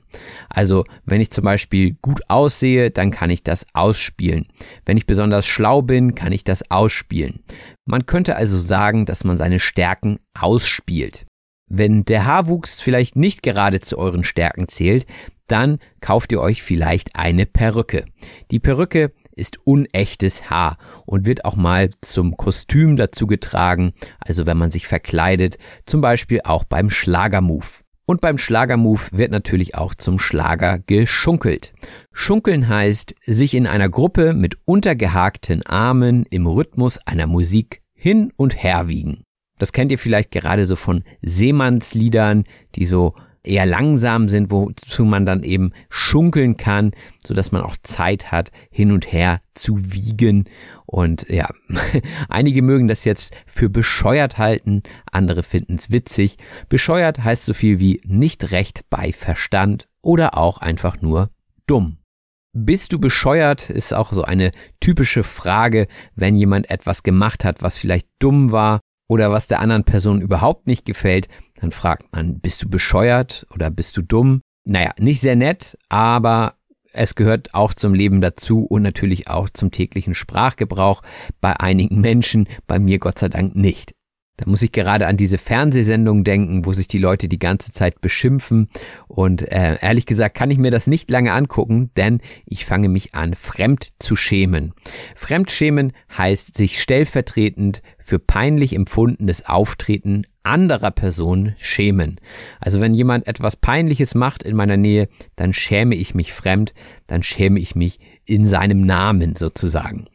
Also wenn ich zum Beispiel gut aussehe, dann kann ich das ausspielen. Wenn ich besonders schlau bin, kann ich das ausspielen. Man könnte also sagen, dass man seine Stärken ausspielt. Wenn der Haarwuchs vielleicht nicht gerade zu euren Stärken zählt, dann kauft ihr euch vielleicht eine Perücke. Die Perücke ist unechtes Haar und wird auch mal zum Kostüm dazu getragen, also wenn man sich verkleidet, zum Beispiel auch beim Schlagermove. Und beim Schlagermove wird natürlich auch zum Schlager geschunkelt. Schunkeln heißt, sich in einer Gruppe mit untergehakten Armen im Rhythmus einer Musik hin und her wiegen. Das kennt ihr vielleicht gerade so von Seemannsliedern, die so eher langsam sind, wozu man dann eben schunkeln kann, so dass man auch Zeit hat, hin und her zu wiegen. Und ja, einige mögen das jetzt für bescheuert halten, andere finden es witzig. Bescheuert heißt so viel wie nicht recht bei Verstand oder auch einfach nur dumm. Bist du bescheuert? Ist auch so eine typische Frage, wenn jemand etwas gemacht hat, was vielleicht dumm war oder was der anderen Person überhaupt nicht gefällt, dann fragt man, bist du bescheuert oder bist du dumm? Naja, nicht sehr nett, aber es gehört auch zum Leben dazu und natürlich auch zum täglichen Sprachgebrauch bei einigen Menschen, bei mir Gott sei Dank nicht. Da muss ich gerade an diese Fernsehsendung denken, wo sich die Leute die ganze Zeit beschimpfen. Und äh, ehrlich gesagt kann ich mir das nicht lange angucken, denn ich fange mich an, fremd zu schämen. Fremdschämen heißt sich stellvertretend für peinlich empfundenes Auftreten anderer Personen schämen. Also wenn jemand etwas Peinliches macht in meiner Nähe, dann schäme ich mich fremd, dann schäme ich mich in seinem Namen sozusagen.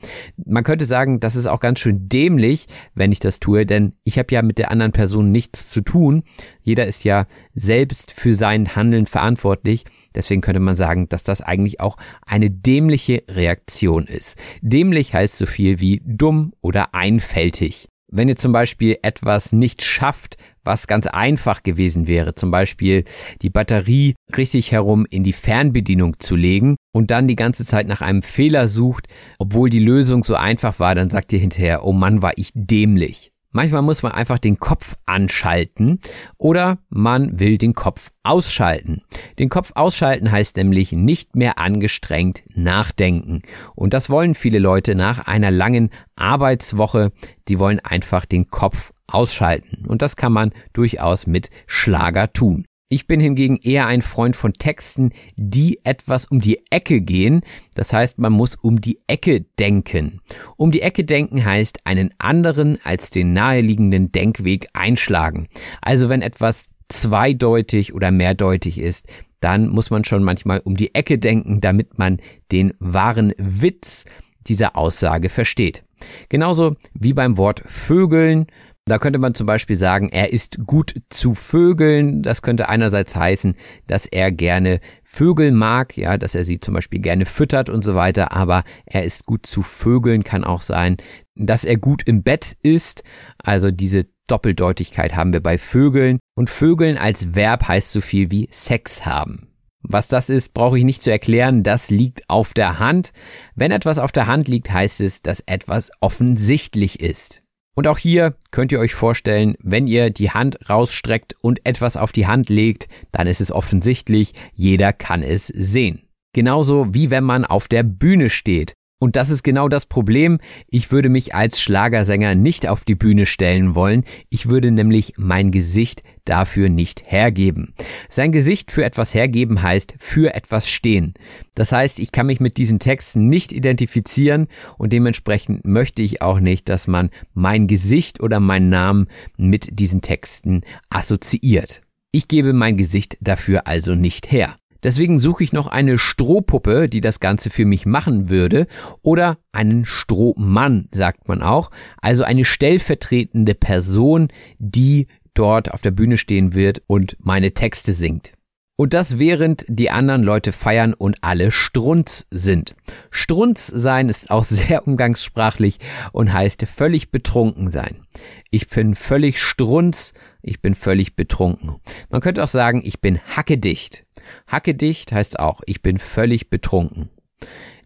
Man könnte sagen, das ist auch ganz schön dämlich, wenn ich das tue, denn ich habe ja mit der anderen Person nichts zu tun. Jeder ist ja selbst für sein Handeln verantwortlich. Deswegen könnte man sagen, dass das eigentlich auch eine dämliche Reaktion ist. Dämlich heißt so viel wie dumm oder einfältig. Wenn ihr zum Beispiel etwas nicht schafft, was ganz einfach gewesen wäre, zum Beispiel die Batterie richtig herum in die Fernbedienung zu legen und dann die ganze Zeit nach einem Fehler sucht, obwohl die Lösung so einfach war, dann sagt ihr hinterher, oh Mann, war ich dämlich. Manchmal muss man einfach den Kopf anschalten oder man will den Kopf ausschalten. Den Kopf ausschalten heißt nämlich nicht mehr angestrengt nachdenken. Und das wollen viele Leute nach einer langen Arbeitswoche. Die wollen einfach den Kopf ausschalten. Und das kann man durchaus mit Schlager tun. Ich bin hingegen eher ein Freund von Texten, die etwas um die Ecke gehen. Das heißt, man muss um die Ecke denken. Um die Ecke denken heißt einen anderen als den naheliegenden Denkweg einschlagen. Also wenn etwas zweideutig oder mehrdeutig ist, dann muss man schon manchmal um die Ecke denken, damit man den wahren Witz dieser Aussage versteht. Genauso wie beim Wort Vögeln da könnte man zum Beispiel sagen, er ist gut zu Vögeln. Das könnte einerseits heißen, dass er gerne Vögel mag, ja, dass er sie zum Beispiel gerne füttert und so weiter, aber er ist gut zu Vögeln kann auch sein, dass er gut im Bett ist. Also diese Doppeldeutigkeit haben wir bei Vögeln. Und Vögeln als Verb heißt so viel wie Sex haben. Was das ist, brauche ich nicht zu erklären, das liegt auf der Hand. Wenn etwas auf der Hand liegt, heißt es, dass etwas offensichtlich ist. Und auch hier könnt ihr euch vorstellen, wenn ihr die Hand rausstreckt und etwas auf die Hand legt, dann ist es offensichtlich, jeder kann es sehen. Genauso wie wenn man auf der Bühne steht. Und das ist genau das Problem. Ich würde mich als Schlagersänger nicht auf die Bühne stellen wollen. Ich würde nämlich mein Gesicht dafür nicht hergeben. Sein Gesicht für etwas hergeben heißt für etwas stehen. Das heißt, ich kann mich mit diesen Texten nicht identifizieren und dementsprechend möchte ich auch nicht, dass man mein Gesicht oder meinen Namen mit diesen Texten assoziiert. Ich gebe mein Gesicht dafür also nicht her. Deswegen suche ich noch eine Strohpuppe, die das Ganze für mich machen würde, oder einen Strohmann, sagt man auch, also eine stellvertretende Person, die dort auf der Bühne stehen wird und meine Texte singt. Und das während die anderen Leute feiern und alle Strunz sind. Strunz sein ist auch sehr umgangssprachlich und heißt völlig betrunken sein. Ich bin völlig strunz, ich bin völlig betrunken. Man könnte auch sagen, ich bin hackedicht. Hackedicht heißt auch, ich bin völlig betrunken.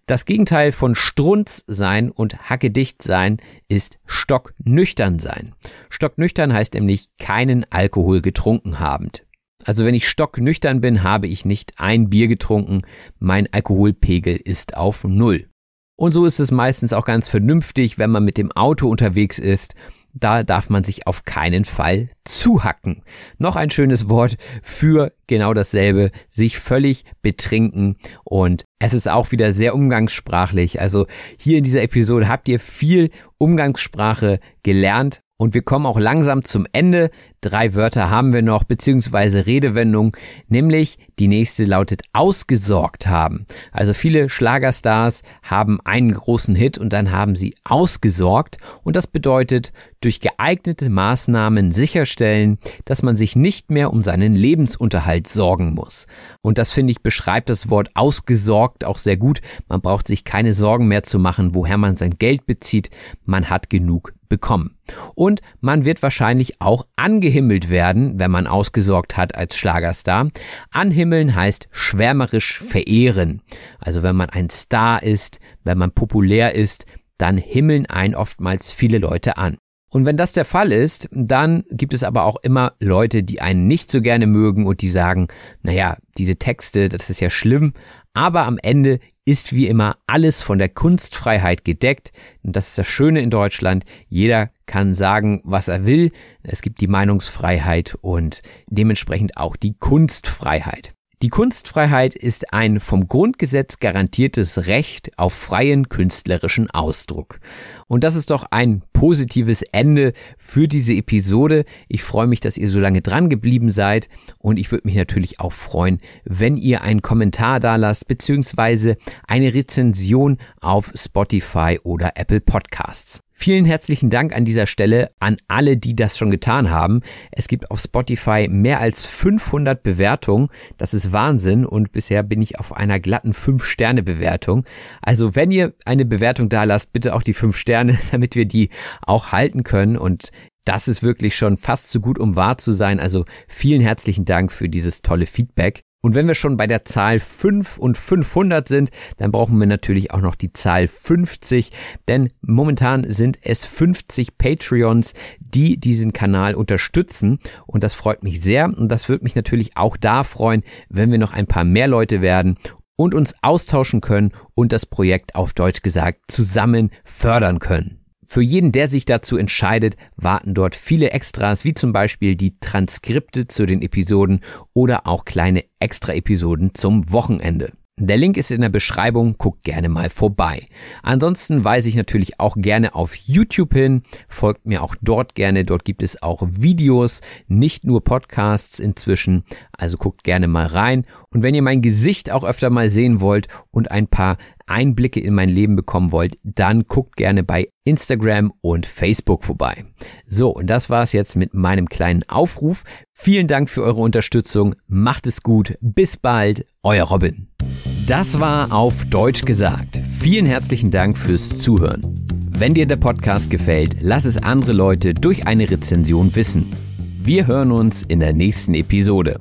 Das Gegenteil von Strunz sein und hackedicht sein ist stocknüchtern sein. Stocknüchtern heißt nämlich keinen Alkohol getrunken habend. Also wenn ich stocknüchtern bin, habe ich nicht ein Bier getrunken, mein Alkoholpegel ist auf Null. Und so ist es meistens auch ganz vernünftig, wenn man mit dem Auto unterwegs ist. Da darf man sich auf keinen Fall zuhacken. Noch ein schönes Wort für genau dasselbe, sich völlig betrinken. Und es ist auch wieder sehr umgangssprachlich. Also hier in dieser Episode habt ihr viel Umgangssprache gelernt und wir kommen auch langsam zum Ende. Drei Wörter haben wir noch, beziehungsweise Redewendung, nämlich die nächste lautet ausgesorgt haben. Also viele Schlagerstars haben einen großen Hit und dann haben sie ausgesorgt und das bedeutet durch geeignete Maßnahmen sicherstellen, dass man sich nicht mehr um seinen Lebensunterhalt sorgen muss. Und das finde ich beschreibt das Wort ausgesorgt auch sehr gut. Man braucht sich keine Sorgen mehr zu machen, woher man sein Geld bezieht. Man hat genug bekommen. Und man wird wahrscheinlich auch angehimmelt werden, wenn man ausgesorgt hat als Schlagerstar. Anhimmeln heißt schwärmerisch verehren. Also wenn man ein Star ist, wenn man populär ist, dann himmeln ein oftmals viele Leute an. Und wenn das der Fall ist, dann gibt es aber auch immer Leute, die einen nicht so gerne mögen und die sagen, naja, diese Texte, das ist ja schlimm, aber am Ende ist wie immer alles von der Kunstfreiheit gedeckt. Und das ist das Schöne in Deutschland. Jeder kann sagen, was er will. Es gibt die Meinungsfreiheit und dementsprechend auch die Kunstfreiheit. Die Kunstfreiheit ist ein vom Grundgesetz garantiertes Recht auf freien künstlerischen Ausdruck. Und das ist doch ein positives Ende für diese Episode. Ich freue mich, dass ihr so lange dran geblieben seid und ich würde mich natürlich auch freuen, wenn ihr einen Kommentar da lasst beziehungsweise eine Rezension auf Spotify oder Apple Podcasts. Vielen herzlichen Dank an dieser Stelle an alle, die das schon getan haben. Es gibt auf Spotify mehr als 500 Bewertungen. Das ist Wahnsinn und bisher bin ich auf einer glatten 5-Sterne-Bewertung. Also wenn ihr eine Bewertung da lasst, bitte auch die 5 Sterne, damit wir die auch halten können und das ist wirklich schon fast zu gut, um wahr zu sein. Also vielen herzlichen Dank für dieses tolle Feedback. Und wenn wir schon bei der Zahl 5 und 500 sind, dann brauchen wir natürlich auch noch die Zahl 50, denn momentan sind es 50 Patreons, die diesen Kanal unterstützen. Und das freut mich sehr. Und das würde mich natürlich auch da freuen, wenn wir noch ein paar mehr Leute werden und uns austauschen können und das Projekt auf Deutsch gesagt zusammen fördern können. Für jeden, der sich dazu entscheidet, warten dort viele Extras, wie zum Beispiel die Transkripte zu den Episoden oder auch kleine Extra-Episoden zum Wochenende. Der Link ist in der Beschreibung, guckt gerne mal vorbei. Ansonsten weise ich natürlich auch gerne auf YouTube hin, folgt mir auch dort gerne, dort gibt es auch Videos, nicht nur Podcasts inzwischen, also guckt gerne mal rein. Und wenn ihr mein Gesicht auch öfter mal sehen wollt und ein paar Einblicke in mein Leben bekommen wollt, dann guckt gerne bei Instagram und Facebook vorbei. So, und das war's jetzt mit meinem kleinen Aufruf. Vielen Dank für eure Unterstützung. Macht es gut. Bis bald. Euer Robin. Das war auf Deutsch gesagt. Vielen herzlichen Dank fürs Zuhören. Wenn dir der Podcast gefällt, lass es andere Leute durch eine Rezension wissen. Wir hören uns in der nächsten Episode.